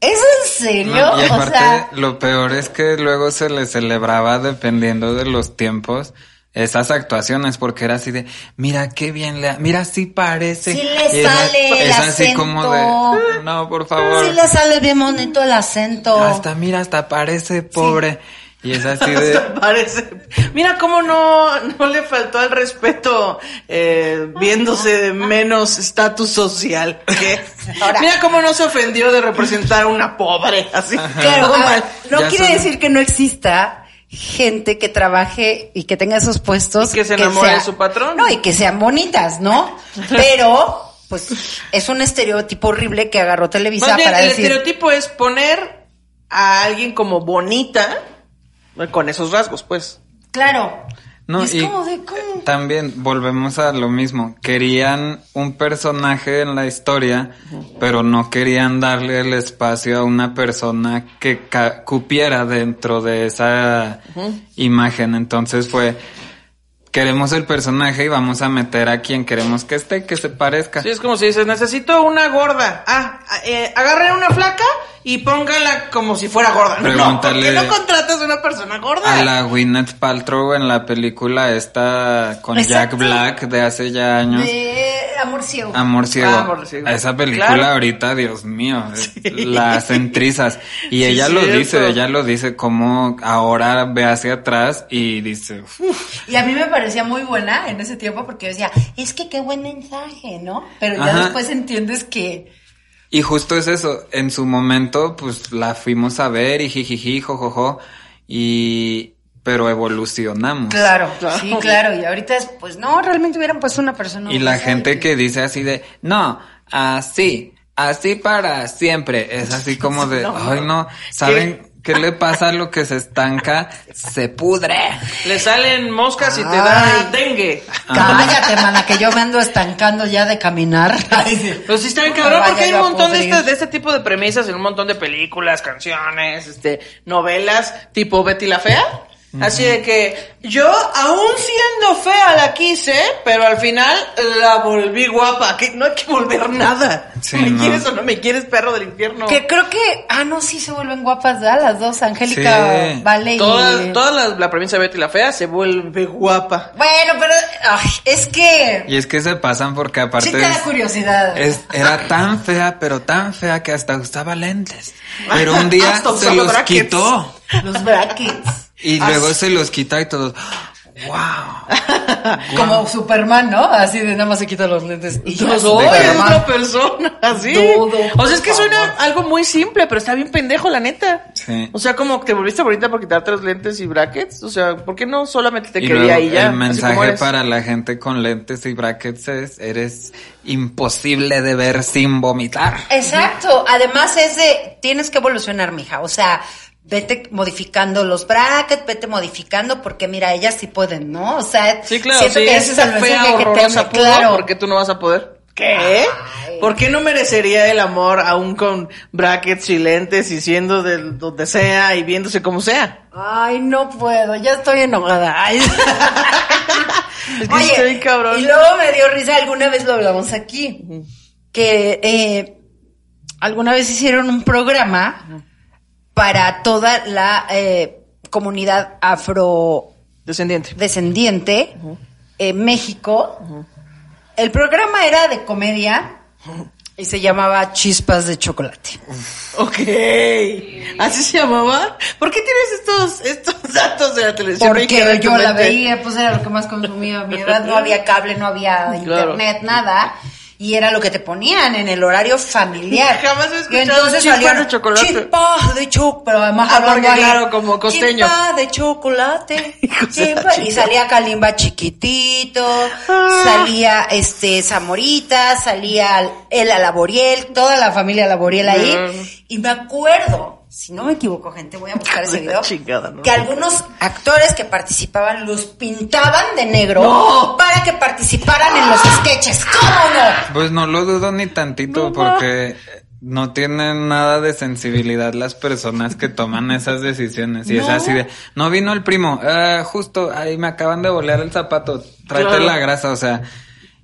¿es en serio? No, y o aparte, sea, lo peor es que luego se le celebraba dependiendo de los tiempos esas actuaciones porque era así de, mira qué bien le, mira sí parece. Sí le Y es- sale el es así como de, acento. no, por favor. sí le sale bien bonito el acento. Hasta mira, hasta parece pobre. Y es así de, Parece. Mira cómo no, no le faltó al respeto eh, viéndose de menos estatus social. ¿qué? Ahora- Mira cómo no se ofendió de representar a una pobre. Así. Claro, ver, no Ya quiere son- decir que no exista gente que trabaje y que tenga esos puestos. Y que se enamore de su patrón. No, y que sean bonitas, ¿no? Pero, pues, es un estereotipo horrible que agarró Televisa Más bien, para el decir. estereotipo es poner a alguien como bonita con esos rasgos, pues. Claro. No, y es y como de, ¿cómo? también volvemos a lo mismo. Querían un personaje en la historia, pero no querían darle el espacio a una persona que ca- cupiera dentro de esa imagen. Entonces fue, queremos el personaje y vamos a meter a quien queremos que esté, que se parezca. Sí, es como si dices, necesito una gorda. Ah, eh, agarren una flaca y póngala como si fuera gorda. No, Pregúntale- ¿por qué no contratas a una persona gorda? A la Gwyneth Paltrow en la película esta con Exacto. Jack Black de hace ya años. De amor ciego. Amor ciego. Ah, Amor ciego. Esa película Claro. ahorita, Dios mío, las entrizas. Y ella lo cierto. dice, ella lo dice como ahora ve hacia atrás y dice, "Uf". Y a mí me parecía muy buena en ese tiempo porque yo decía, es que qué buen mensaje, ¿no? Pero ya Ajá. después entiendes que. Y justo es eso, en su momento pues la fuimos a ver y jijiji, jojojo, y pero evolucionamos. Claro, Claro. sí, claro. Y ahorita es, pues no, realmente hubieran puesto una persona. Y la gente que dice así de, no, así, así para siempre, es así como de, No, ay no, ¿saben ¿Qué le pasa a lo que se estanca? Se pudre. Le salen moscas y te da dengue. Cállate, mana, que yo me ando estancando ya de caminar. Pero sí está bien cabrón porque hay un a montón de este, de este tipo de premisas en un montón de películas, canciones, este, novelas, tipo Betty la Fea. Así de que yo, aún siendo fea, la quise, pero al final la volví guapa. Que no hay que volver nada. Sí, ¿Me no. quieres o no me quieres, perro del infierno? Que creo que, ah, no, sí se vuelven guapas, ¿verdad? Las dos, Angélica Sí. Vale y... Toda, toda la, la premisa de Betty la Fea se vuelve guapa. Bueno, pero ay, es que Y es que se pasan porque aparte sí te da es- curiosidad. es- era tan fea, pero tan fea que hasta usaba lentes. Pero un día se los brackets. quitó. Los brackets. Y Ah, luego se los quita y todos. ¡Wow! Como Superman, ¿no? Así de nada más se quita los lentes. Y es soy otra persona, así. Todo, o sea, es que suena favor. algo muy simple, pero está bien pendejo, la neta. Sí. O sea, como que te volviste bonita por quitarte los lentes y brackets. O sea, ¿por qué no solamente te Y quería luego y ya? el mensaje para la gente con lentes y brackets es, eres imposible de ver sin vomitar. Exacto. Además es de, tienes que evolucionar, mija. O sea, vete modificando los brackets, vete modificando, porque mira, ellas sí pueden, ¿no? O sea, Sí, claro, siento si que es ese esa el fea que te- claro. ¿por qué tú no vas a poder? ¿Qué? Ay. ¿Por qué no merecería el amor aún con brackets y lentes y siendo de donde sea y viéndose como sea? Ay, no puedo, ya estoy enojada. Ay. Es que bien cabrón. Y luego me dio risa, alguna vez lo hablamos aquí, que eh, alguna vez hicieron un programa para toda la eh, comunidad afrodescendiente Descendiente. en México. El programa era de comedia y se llamaba Chispas de Chocolate. Ok. ¿Así se llamaba? ¿Por qué tienes estos, estos datos de la televisión? Porque yo la veía, pues era lo que más consumía a mi edad. No había cable, no había Claro. internet, nada. Y era lo que te ponían en el horario familiar. Jamás he Y escuchado entonces chispas salían, de chocolate. Chispas de chocolate. Pero además Ah, hablando claro, como costeño. Chispas de chocolate. Chispa- y chingada. salía Kalimba chiquitito. Ah. Salía este Zamorita. Salía el a Laboriel. Toda la familia Laboriel ahí. Mm. Y me acuerdo. Si no me equivoco, gente, voy a buscar ese video. chingada, ¿no? Que algunos actores que participaban los pintaban de negro No. para que participaran en los sketches. ¿Cómo no? Pues no lo dudo ni tantito porque no tienen nada de sensibilidad las personas que toman esas decisiones. Y es No. así de, no vino el primo, "Ah, justo, ahí me acaban de bolear el zapato, tráete Claro. la grasa, o sea.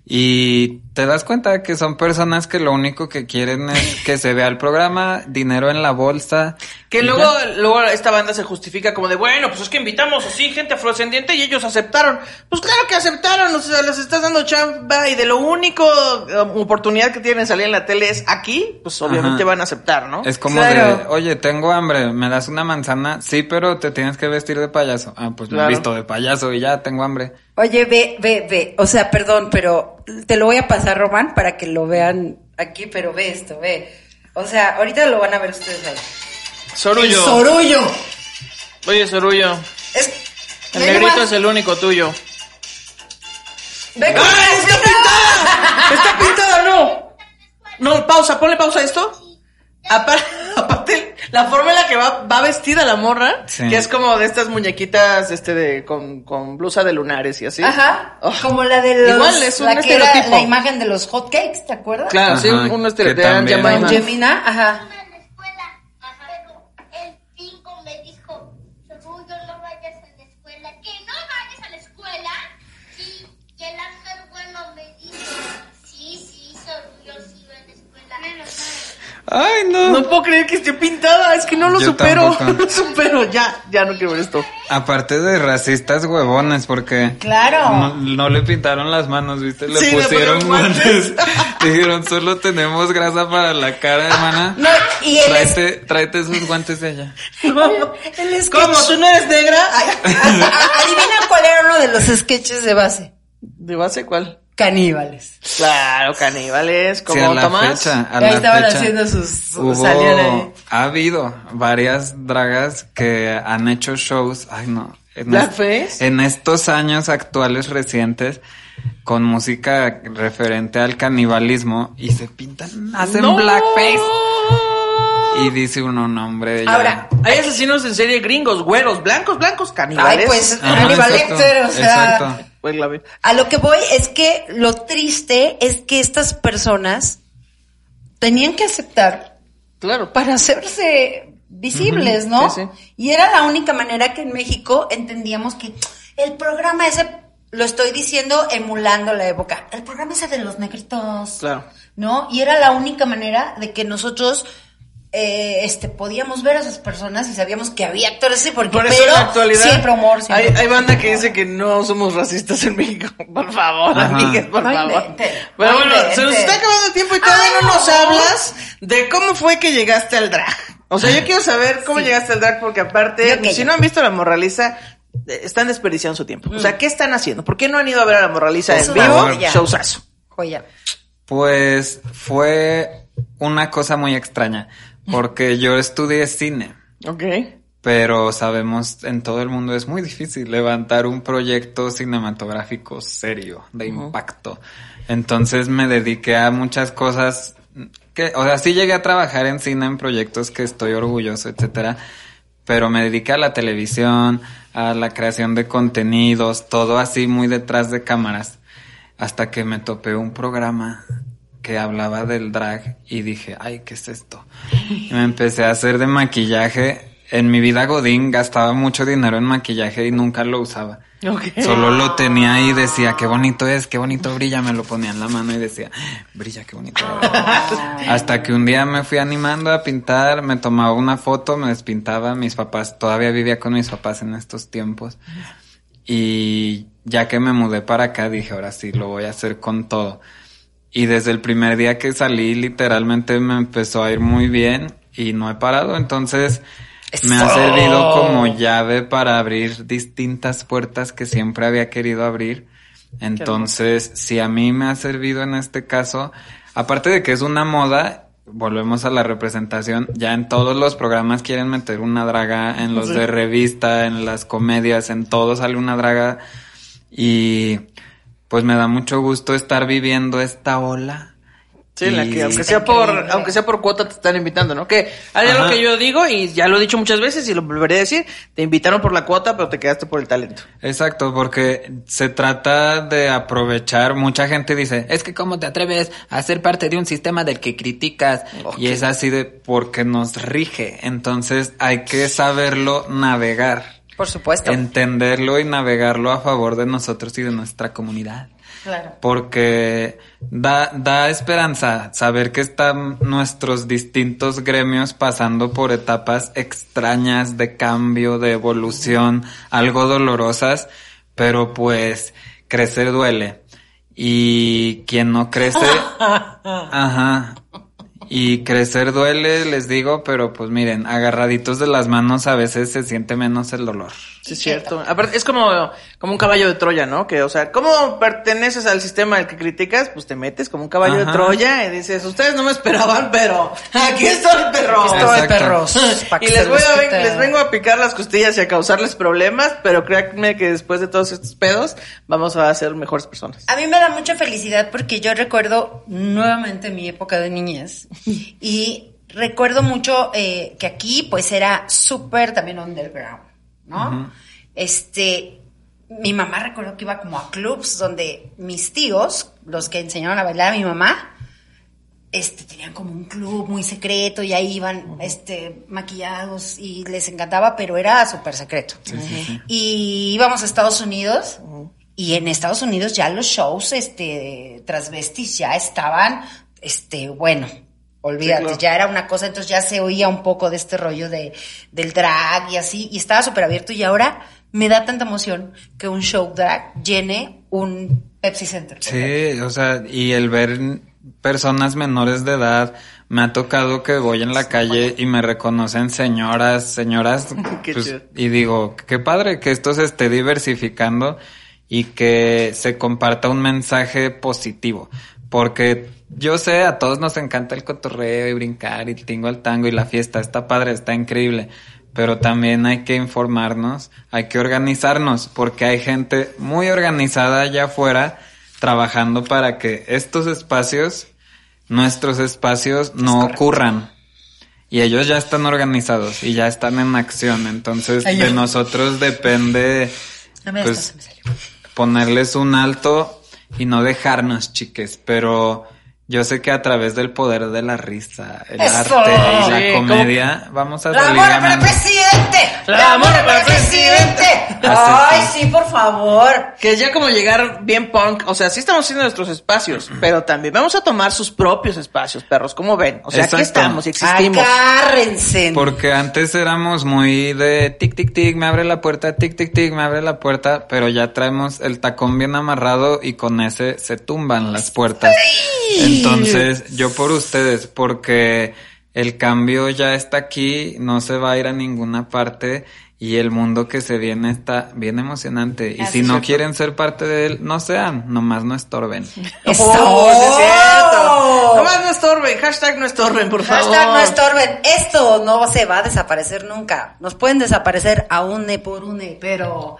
Y te das cuenta que son personas que lo único que quieren es que se vea el programa, dinero en la bolsa. Que luego, ya. luego esta banda se justifica como de, bueno, pues es que invitamos así gente afrodescendiente y ellos aceptaron. Pues claro que aceptaron, o sea, les estás dando chamba y de lo único um, oportunidad que tienen salir en la tele es aquí, pues obviamente Ajá. van a aceptar, ¿no? Es como Claro. de, oye, tengo hambre, ¿me das una manzana? Sí, pero te tienes que vestir de payaso. Ah, pues Claro. he visto de payaso y ya tengo hambre. Oye, ve, ve, ve. O sea, perdón, pero te lo voy a pasar, Román, para que lo vean aquí, pero ve esto, ve. O sea, ahorita lo van a ver ustedes ahí. Sorullo. El sorullo. Oye, Sorullo. Es, El negrito nomás. es el único tuyo. Ve cómo ¡Ay, está pintada! ¡Está pintada, no! No, pausa, ponle pausa a esto. Apa- Aparte, la forma en la que va, va vestida la morra, Sí. que es como de estas muñequitas, este, de, con, con blusa de lunares y así. Ajá. Oh. Como la de los. Igual, es un la que era estereotipo. la imagen de los hotcakes, ¿te acuerdas? Claro, sí, Ajá, un, un que estereotipo. ajá. Ay, no. No puedo creer que esté pintada, es que no lo Yo supero, tampoco. no lo supero, ya, ya no quiero ver esto. Aparte de racistas huevones, porque Claro. no, no le pintaron las manos, ¿viste? Le Sí, le pusieron pusieron guantes. Dijeron, solo tenemos grasa para la cara, hermana. No, y él es- tráete, tráete esos guantes de allá. El sketch. ¿Cómo? ¿Tú no eres negra? Ay, Adivina cuál era uno de los sketches de base. ¿De base cuál? Caníbales. Claro, caníbales, como Sí, a la Tomás. fecha, a Ahí la estaban fecha, haciendo sus- sus- hubo- salían ahí. ha habido varias dragas que han hecho shows, ay no, en, en estos años actuales recientes con música referente al canibalismo y se pintan, hacen No. blackface y dice uno nombre. Ahora, Hay asesinos en serie gringos, güeros, blancos, blancos, caníbales. Ay, pues, o sea, exacto. Pues A lo que voy es que lo triste es que estas personas tenían que aceptar Claro. para hacerse visibles, ¿no? Sí, sí. Y era la única manera que en México entendíamos que el programa ese, lo estoy diciendo emulando la época, el programa ese de los negritos, Claro. ¿no? Y era la única manera de que nosotros eh, este podíamos ver a esas personas y sabíamos que había actores así, porque Por eso pero en la actualidad siempre humor, siempre hay, humor. hay banda que dice que no somos racistas en México. Por favor, Ajá. amigues, por favor. Pero no bueno, se nos está acabando el tiempo y todavía Ay, no nos no. hablas de cómo fue que llegaste al drag. O sea, yo quiero saber cómo llegaste al drag porque aparte, Yo si yo. no han visto la morraliza, eh, están desperdiciando su tiempo. O Mm. sea, ¿qué están haciendo? ¿Por qué no han ido a ver a la morraliza en vivo? joya. Showzazo. Joya. Pues fue una cosa muy extraña, porque yo estudié cine, Ok. pero sabemos en todo el mundo es muy difícil levantar un proyecto cinematográfico serio, de impacto. Entonces me dediqué a muchas cosas que, o sea, sí llegué a trabajar en cine en proyectos que estoy orgulloso, etcétera, pero me dediqué a la televisión, a la creación de contenidos, todo así muy detrás de cámaras, hasta que me topé un programa que hablaba del drag y dije, ay, ¿qué es esto? Y me empecé a hacer de maquillaje. En mi vida Godín gastaba mucho dinero en maquillaje y nunca lo usaba. Solo lo tenía y decía, qué bonito es, qué bonito brilla. Me lo ponía en la mano y decía, brilla, qué bonito. Hasta que un día me fui animando a pintar, me tomaba una foto, me despintaba. Mis papás, todavía vivía con mis papás en estos tiempos. Y ya que me mudé para acá, dije, ahora sí, lo voy a hacer con todo. Y desde el primer día que salí, literalmente me empezó a ir muy bien y no he parado. Entonces, me ha servido como llave para abrir distintas puertas que siempre había querido abrir. Entonces, si a mí me ha servido en este caso, aparte de que es una moda, volvemos a la representación, ya en todos los programas quieren meter una draga, en los de revista, en las comedias, en todo sale una draga y pues me da mucho gusto estar viviendo esta ola. Sí, en la Y- que aunque sea por, increíble. aunque sea por cuota te están invitando, ¿no? Que hay algo que yo digo y ya lo he dicho muchas veces y lo volveré a decir, te invitaron por la cuota, pero te quedaste por el talento. Exacto, porque se trata de aprovechar. Mucha gente dice, es que cómo te atreves a ser parte de un sistema del que criticas. Y es así de porque nos rige. Entonces hay que saberlo navegar, Por supuesto. entenderlo y navegarlo a favor de nosotros y de nuestra comunidad. Claro. Porque da, da esperanza saber que están nuestros distintos gremios pasando por etapas extrañas de cambio, de evolución, algo dolorosas, pero pues crecer duele. Y quien no crece, ajá. Y crecer duele, les digo, pero pues miren, agarraditos de las manos a veces se siente menos el dolor. Sí, es cierto. Aparte, es como, como un caballo de Troya, ¿no? Que, o sea, ¿cómo perteneces al sistema del que criticas? Pues te metes como un caballo de. Troya y dices, ustedes no me esperaban, pero aquí estoy, perro. Aquí estoy, perros. Y les voy a les vengo a picar las costillas y a causarles problemas, pero créanme que después de todos estos pedos vamos a ser mejores personas. A mí me da mucha felicidad porque yo recuerdo nuevamente mi época de niñez y recuerdo mucho eh, que aquí pues era súper también underground, ¿no? Este, mi mamá recuerdo que iba como a clubs donde mis tíos, los que enseñaron a bailar a mi mamá, este, tenían como un club muy secreto y ahí iban, este, maquillados y les encantaba, pero era súper secreto. Y íbamos a Estados Unidos y en Estados Unidos ya los shows, este, transvestis ya estaban, este, bueno, olvídate, Sí, claro. ya era una cosa, entonces ya se oía un poco de este rollo de, del drag y así, y estaba súper abierto y ahora me da tanta emoción que un show drag llene un Pepsi Center. Sí, o sea, y el ver personas menores de edad, me ha tocado que voy en la calle y me reconocen señoras, señoras, Qué pues, y digo, qué padre que esto se esté diversificando y que se comparta un mensaje positivo, porque yo sé, a todos nos encanta el cotorreo y brincar y el tingo al tango y la fiesta, está padre, está increíble, pero también hay que informarnos, hay que organizarnos, porque hay gente muy organizada allá afuera trabajando para que estos espacios, nuestros espacios, no ocurran. Y ellos ya están organizados y ya están en acción. Entonces, Ay, de nosotros depende, No me pues, me ponerles un alto y no dejarnos, chiques. Pero yo sé que a través del poder de la risa, el ¡Eso! arte y la Sí, comedia, vamos a ¡La salir mora para el presidente! ¡La mora para el presidente! ¡Ay, sí, por favor! Que es ya como llegar bien punk. O sea, sí estamos haciendo nuestros espacios, pero también vamos a tomar sus propios espacios, perros. ¿Cómo ven? O sea, aquí estamos y existimos. Agárrense. Porque antes éramos muy de tic, tic, tic, me abre la puerta, tic, tic, tic, me abre la puerta, pero ya traemos el tacón bien amarrado y con ese se tumban las puertas. Entonces, yo por ustedes, porque el cambio ya está aquí, no se va a ir a ninguna parte y el mundo que se viene está bien emocionante. Y si no cierto. quieren ser parte de él, no sean, nomás no estorben. ¡Eso! Oh, sí es cierto. Nomás no estorben. Hashtag no estorben, por favor. Hashtag no estorben. Esto no se va a desaparecer nunca. Nos pueden desaparecer a une por une, pero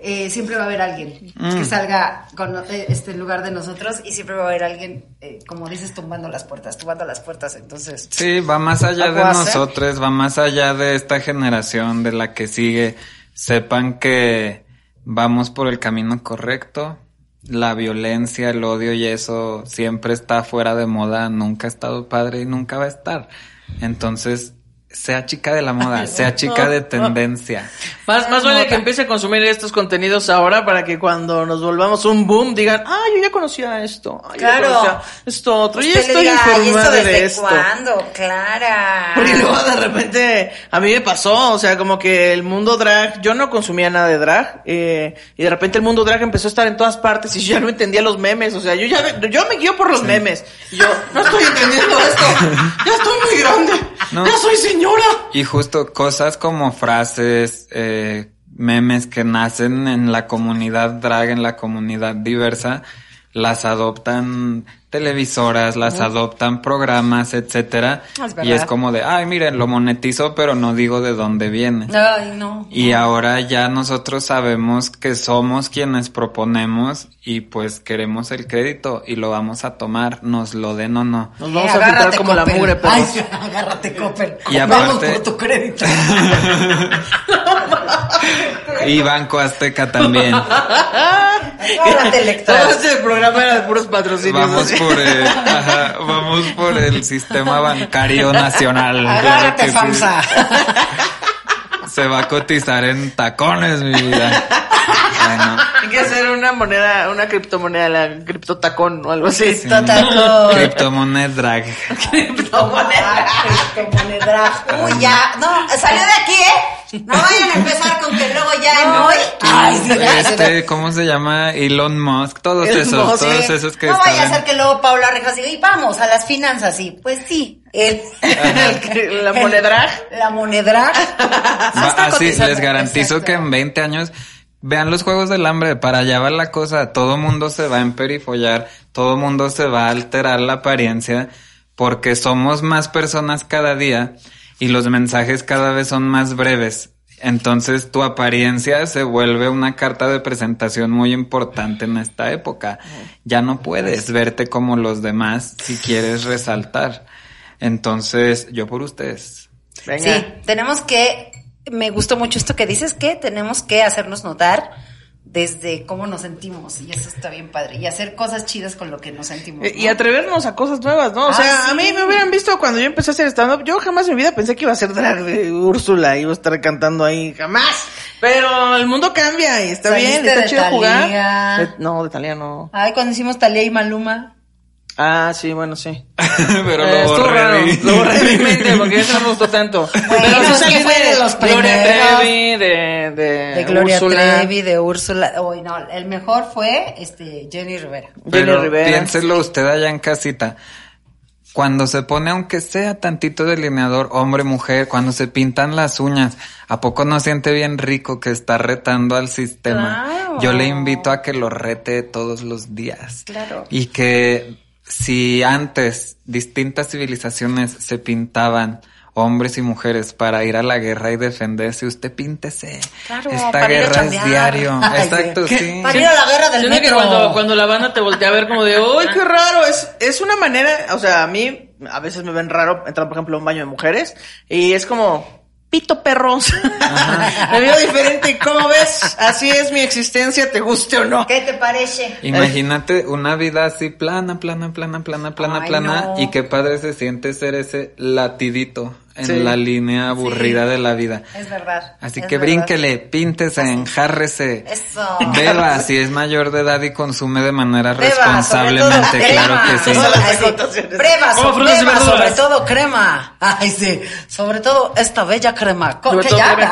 eh, siempre va a haber alguien que salga con eh, este lugar de nosotros y siempre va a haber alguien, eh, como dices, tumbando las puertas, tumbando las puertas. Entonces, Sí, va más allá de nosotros, va más allá de esta generación, de la que sigue. Sepan que vamos por el camino correcto. La violencia, el odio y eso siempre está fuera de moda, nunca ha estado padre y nunca va a estar. Entonces, sea chica de la moda, sea chica de tendencia. Más, más vale que empiece a consumir estos contenidos ahora para que cuando nos volvamos un boom digan, ah, yo ya conocía esto, ah, yo ya Claro. conocía esto otro, y usted estoy diga, "Ay, informada ¿esto de esto. cuándo? Clara. Porque luego de repente a mí me pasó, o sea, como que el mundo drag, yo no consumía nada de drag, eh, y de repente el mundo drag empezó a estar en todas partes y yo ya no entendía los memes, o sea, yo ya, yo me guío por los memes. Y yo, no estoy entendiendo esto, ya estoy muy grande, No. ya soy Y justo cosas como frases, eh, memes que nacen en la comunidad drag, en la comunidad diversa, las adoptan televisoras, las adoptan programas, etcétera. Es y es como de, ay, miren, lo monetizo, pero no digo de dónde viene. Ay, no. Y ahora ya nosotros sabemos que somos quienes proponemos y pues queremos el crédito y lo vamos a tomar, nos lo den o no. Nos vamos a filtrar como la mugre, pero... Ay, agárrate, Coppel. Y Vamos aparte- por tu crédito. Y Banco Azteca también. Agárrate, lectora. Todo este programa era de puros patrocinios. Vamos. Por el, ajá, vamos por el sistema bancario nacional. claro sí. Se va a cotizar en tacones, mi vida. Bueno, Hay que hacer una moneda, una criptomoneda, la criptotacón o algo así. Totaco. criptomoneda drag. Criptomoneda. Criptomoneda. Uy, ya. No, salió de aquí, ¿eh? No vayan a empezar con que luego ya en hoy. Ay, sí. Este, ¿cómo se llama? Elon Musk, todos Elon esos, Musk, todos sí. esos que no vaya a ser que luego Paula Rejas diga, y vamos a las finanzas, sí. Pues sí. El, La monedrag. La monedrag. Así, les garantizo Exacto. que en 20 años vean los juegos del hambre, para allá va la cosa, todo mundo se va a emperifollar, todo mundo se va a alterar la apariencia, porque somos más personas cada día y los mensajes cada vez son más breves. Entonces tu apariencia se vuelve una carta de presentación muy importante en esta época. Ya no puedes verte como los demás si quieres resaltar. Entonces, yo por ustedes. Venga. Sí, tenemos que, me gustó mucho esto que dices, que tenemos que hacernos notar desde cómo nos sentimos, y eso está bien padre, y hacer cosas chidas con lo que nos sentimos. Eh, Y ¿no? atrevernos a cosas nuevas, ¿no? O Ah, sea, sí. a mí me hubieran visto cuando yo empecé a hacer stand-up. Yo jamás en mi vida pensé que iba a ser drag de Úrsula, iba a estar cantando ahí, jamás. Pero el mundo cambia y está Saliste bien, está de chido jugar. Thalía. De- no, de Talía no. Ay, cuando hicimos Talía y Maluma. Ah, sí, bueno, sí. Pero Eh, lo estuvo borré. raro, Lo borré de mi mente porque eso no me gustó tanto. Bueno, Pero que salí fue de los Gloria primeros. Trevi, de, de, De Gloria Úrsula, Trevi, de Úrsula. Uy, no, el mejor fue este Jenny Rivera. Jenny Rivera. piénselo usted allá en casita. Cuando se pone, aunque sea tantito delineador, hombre, mujer, cuando se pintan las uñas, ¿a poco no siente bien rico que está retando al sistema? Claro. Yo le invito a que lo rete todos los días. Claro. Y que si antes distintas civilizaciones se pintaban hombres y mujeres, para ir a la guerra y defenderse. Usted píntese. Claro, Esta guerra es diario. Ay, Exacto, sí. sí. Para ir a la guerra del Siento que metro. cuando, cuando la banda te voltea a ver como de, ¡ay, qué raro! Es, es una manera, o sea, a mí a veces me ven raro entrar, por ejemplo, a un baño de mujeres y es como, pito perros. me veo diferente, ¿cómo ves? Así es mi existencia, te guste o no. ¿Qué te parece? Imagínate una vida así plana, plana, plana, plana, plana, Ay, plana. no. Y qué padre se siente ser ese latidito en Sí. la línea aburrida de la vida. Es verdad. Así es que verdad. brínquele, píntese, enjárrese. Eso. Beba si es mayor de edad y consume de manera responsablemente, sobre todo claro crema. que sí. Breva, sobre todo crema. Ay, sí. Sobre todo esta bella crema. Co- Sobre que todo, ya, que-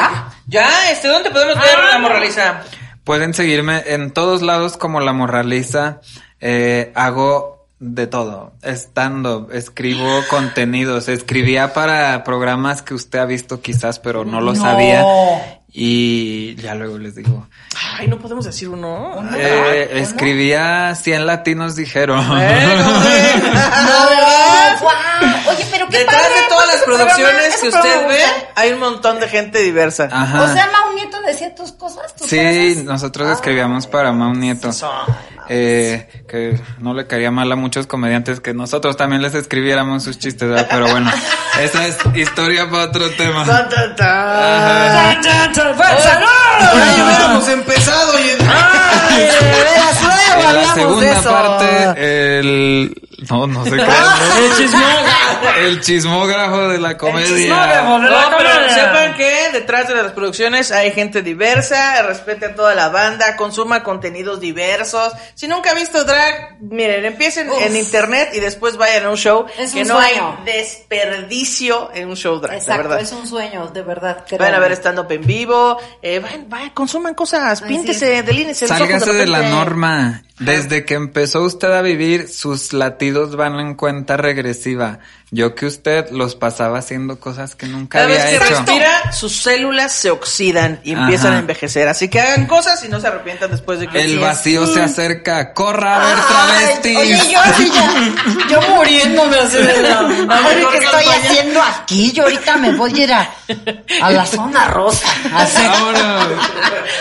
Ya, este, ¿dónde podemos ver la morraliza? Pueden seguirme en todos lados como La Morraliza. Eh, hago de todo. Estando, escribo contenidos. Escribía para programas que usted ha visto quizás, pero no lo No. sabía. Y ya luego les digo. Ay, no podemos decir uno. Eh, escribía 100 latinos dijeron. No, ¿verdad? guau. Oye, pero qué Detrás padre, de todas pues, las producciones que usted ve, hay un montón de gente diversa. Ajá. O sea, Mau Nieto decía tus cosas, tus Sí, cosas. nosotros escribíamos para Mau Nieto. Eh, que no le caería mal a muchos comediantes que nosotros también les escribiéramos sus chistes, ¿verdad? pero bueno, esa es historia para otro tema. Ta, ta, ta. Ajá. Chan, chan, chan, ¡Buen Por salud! Ahí hubiéramos empezado y... Ay, de veras, la hablamos de segunda eso. parte, el... No, no sé qué. El chismógrafo. El chismógrafo de la comedia. chismógrafo. No, La pero comedia. sepan que detrás de las producciones hay gente diversa, respete a toda la banda, consuma contenidos diversos. Si nunca ha visto drag, miren, empiecen Uf. en internet y después vayan a un show. Es que un no sueño. hay desperdicio en un show drag, de Exacto, verdad. es un sueño, de verdad. Vayan a ver stand-up en vivo, eh, vayan, vayan, consuman cosas, píntese, delínese los ojos Sálgase de la norma. Desde que empezó usted a vivir, sus latidos van en cuenta regresiva. Yo que usted los pasaba haciendo cosas que nunca Cada vez había que hecho. respira, sus células se oxidan y empiezan Ajá. a envejecer. Así que hagan cosas y no se arrepientan después de que... El vacío se acerca. Corra a ver Ay, travestis. Oye, yo así ya, yo muriéndome así de la que estoy campaña. haciendo aquí. Yo ahorita me voy a ir a, a la zona rosa. Así.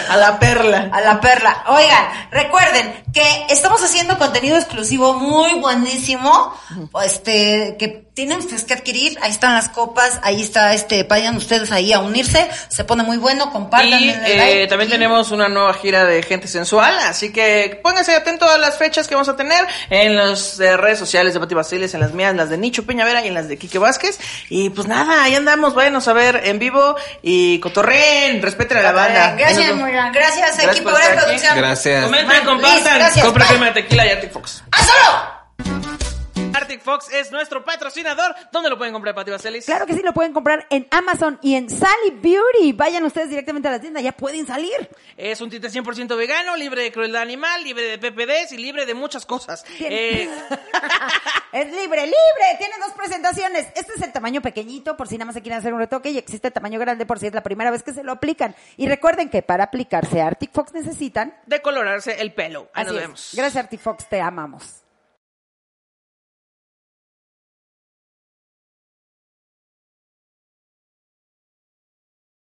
A la perla. A la perla. Oigan, recuerden que estamos haciendo contenido exclusivo muy buenísimo. Este, que tienen ustedes que adquirir. Ahí están las copas. Ahí está, este, vayan ustedes ahí a unirse. Se pone muy bueno. Compartan. Y eh, like. también tenemos una nueva gira de gente sensual, así que pónganse atentos a las fechas que vamos a tener en las eh, redes sociales de Pati Basiles, en las mías, en las de Nicho Peñavera y en las de Quique Vázquez. Y pues nada, ahí andamos, váyanos a ver en vivo y cotorren, respeten a la banda. Gracias. Moira. Gracias, Gracias equipo aquí. producción. Gracias. Comenten, compartan, gracias, de tequila y Arctic Fox. ¡Házalo! Arctic Fox es nuestro patrocinador. ¿Dónde lo pueden comprar, Pati Basilis? Claro que sí, lo pueden comprar en Amazon y en Sally Beauty. Vayan ustedes directamente a la tienda, ya pueden salir. Es un tinte 100% vegano, libre de crueldad animal, libre de PPDs y libre de muchas cosas. Eh, es libre, libre. Tiene dos presentaciones. Este es el tamaño pequeñito por si nada más se quieren hacer un retoque y existe el tamaño grande por si es la primera vez que se lo aplican. Y recuerden que para aplicarse Arctic Fox necesitan... decolorarse el pelo. Ahí Así nos es. vemos. Gracias Arctic Fox, te amamos.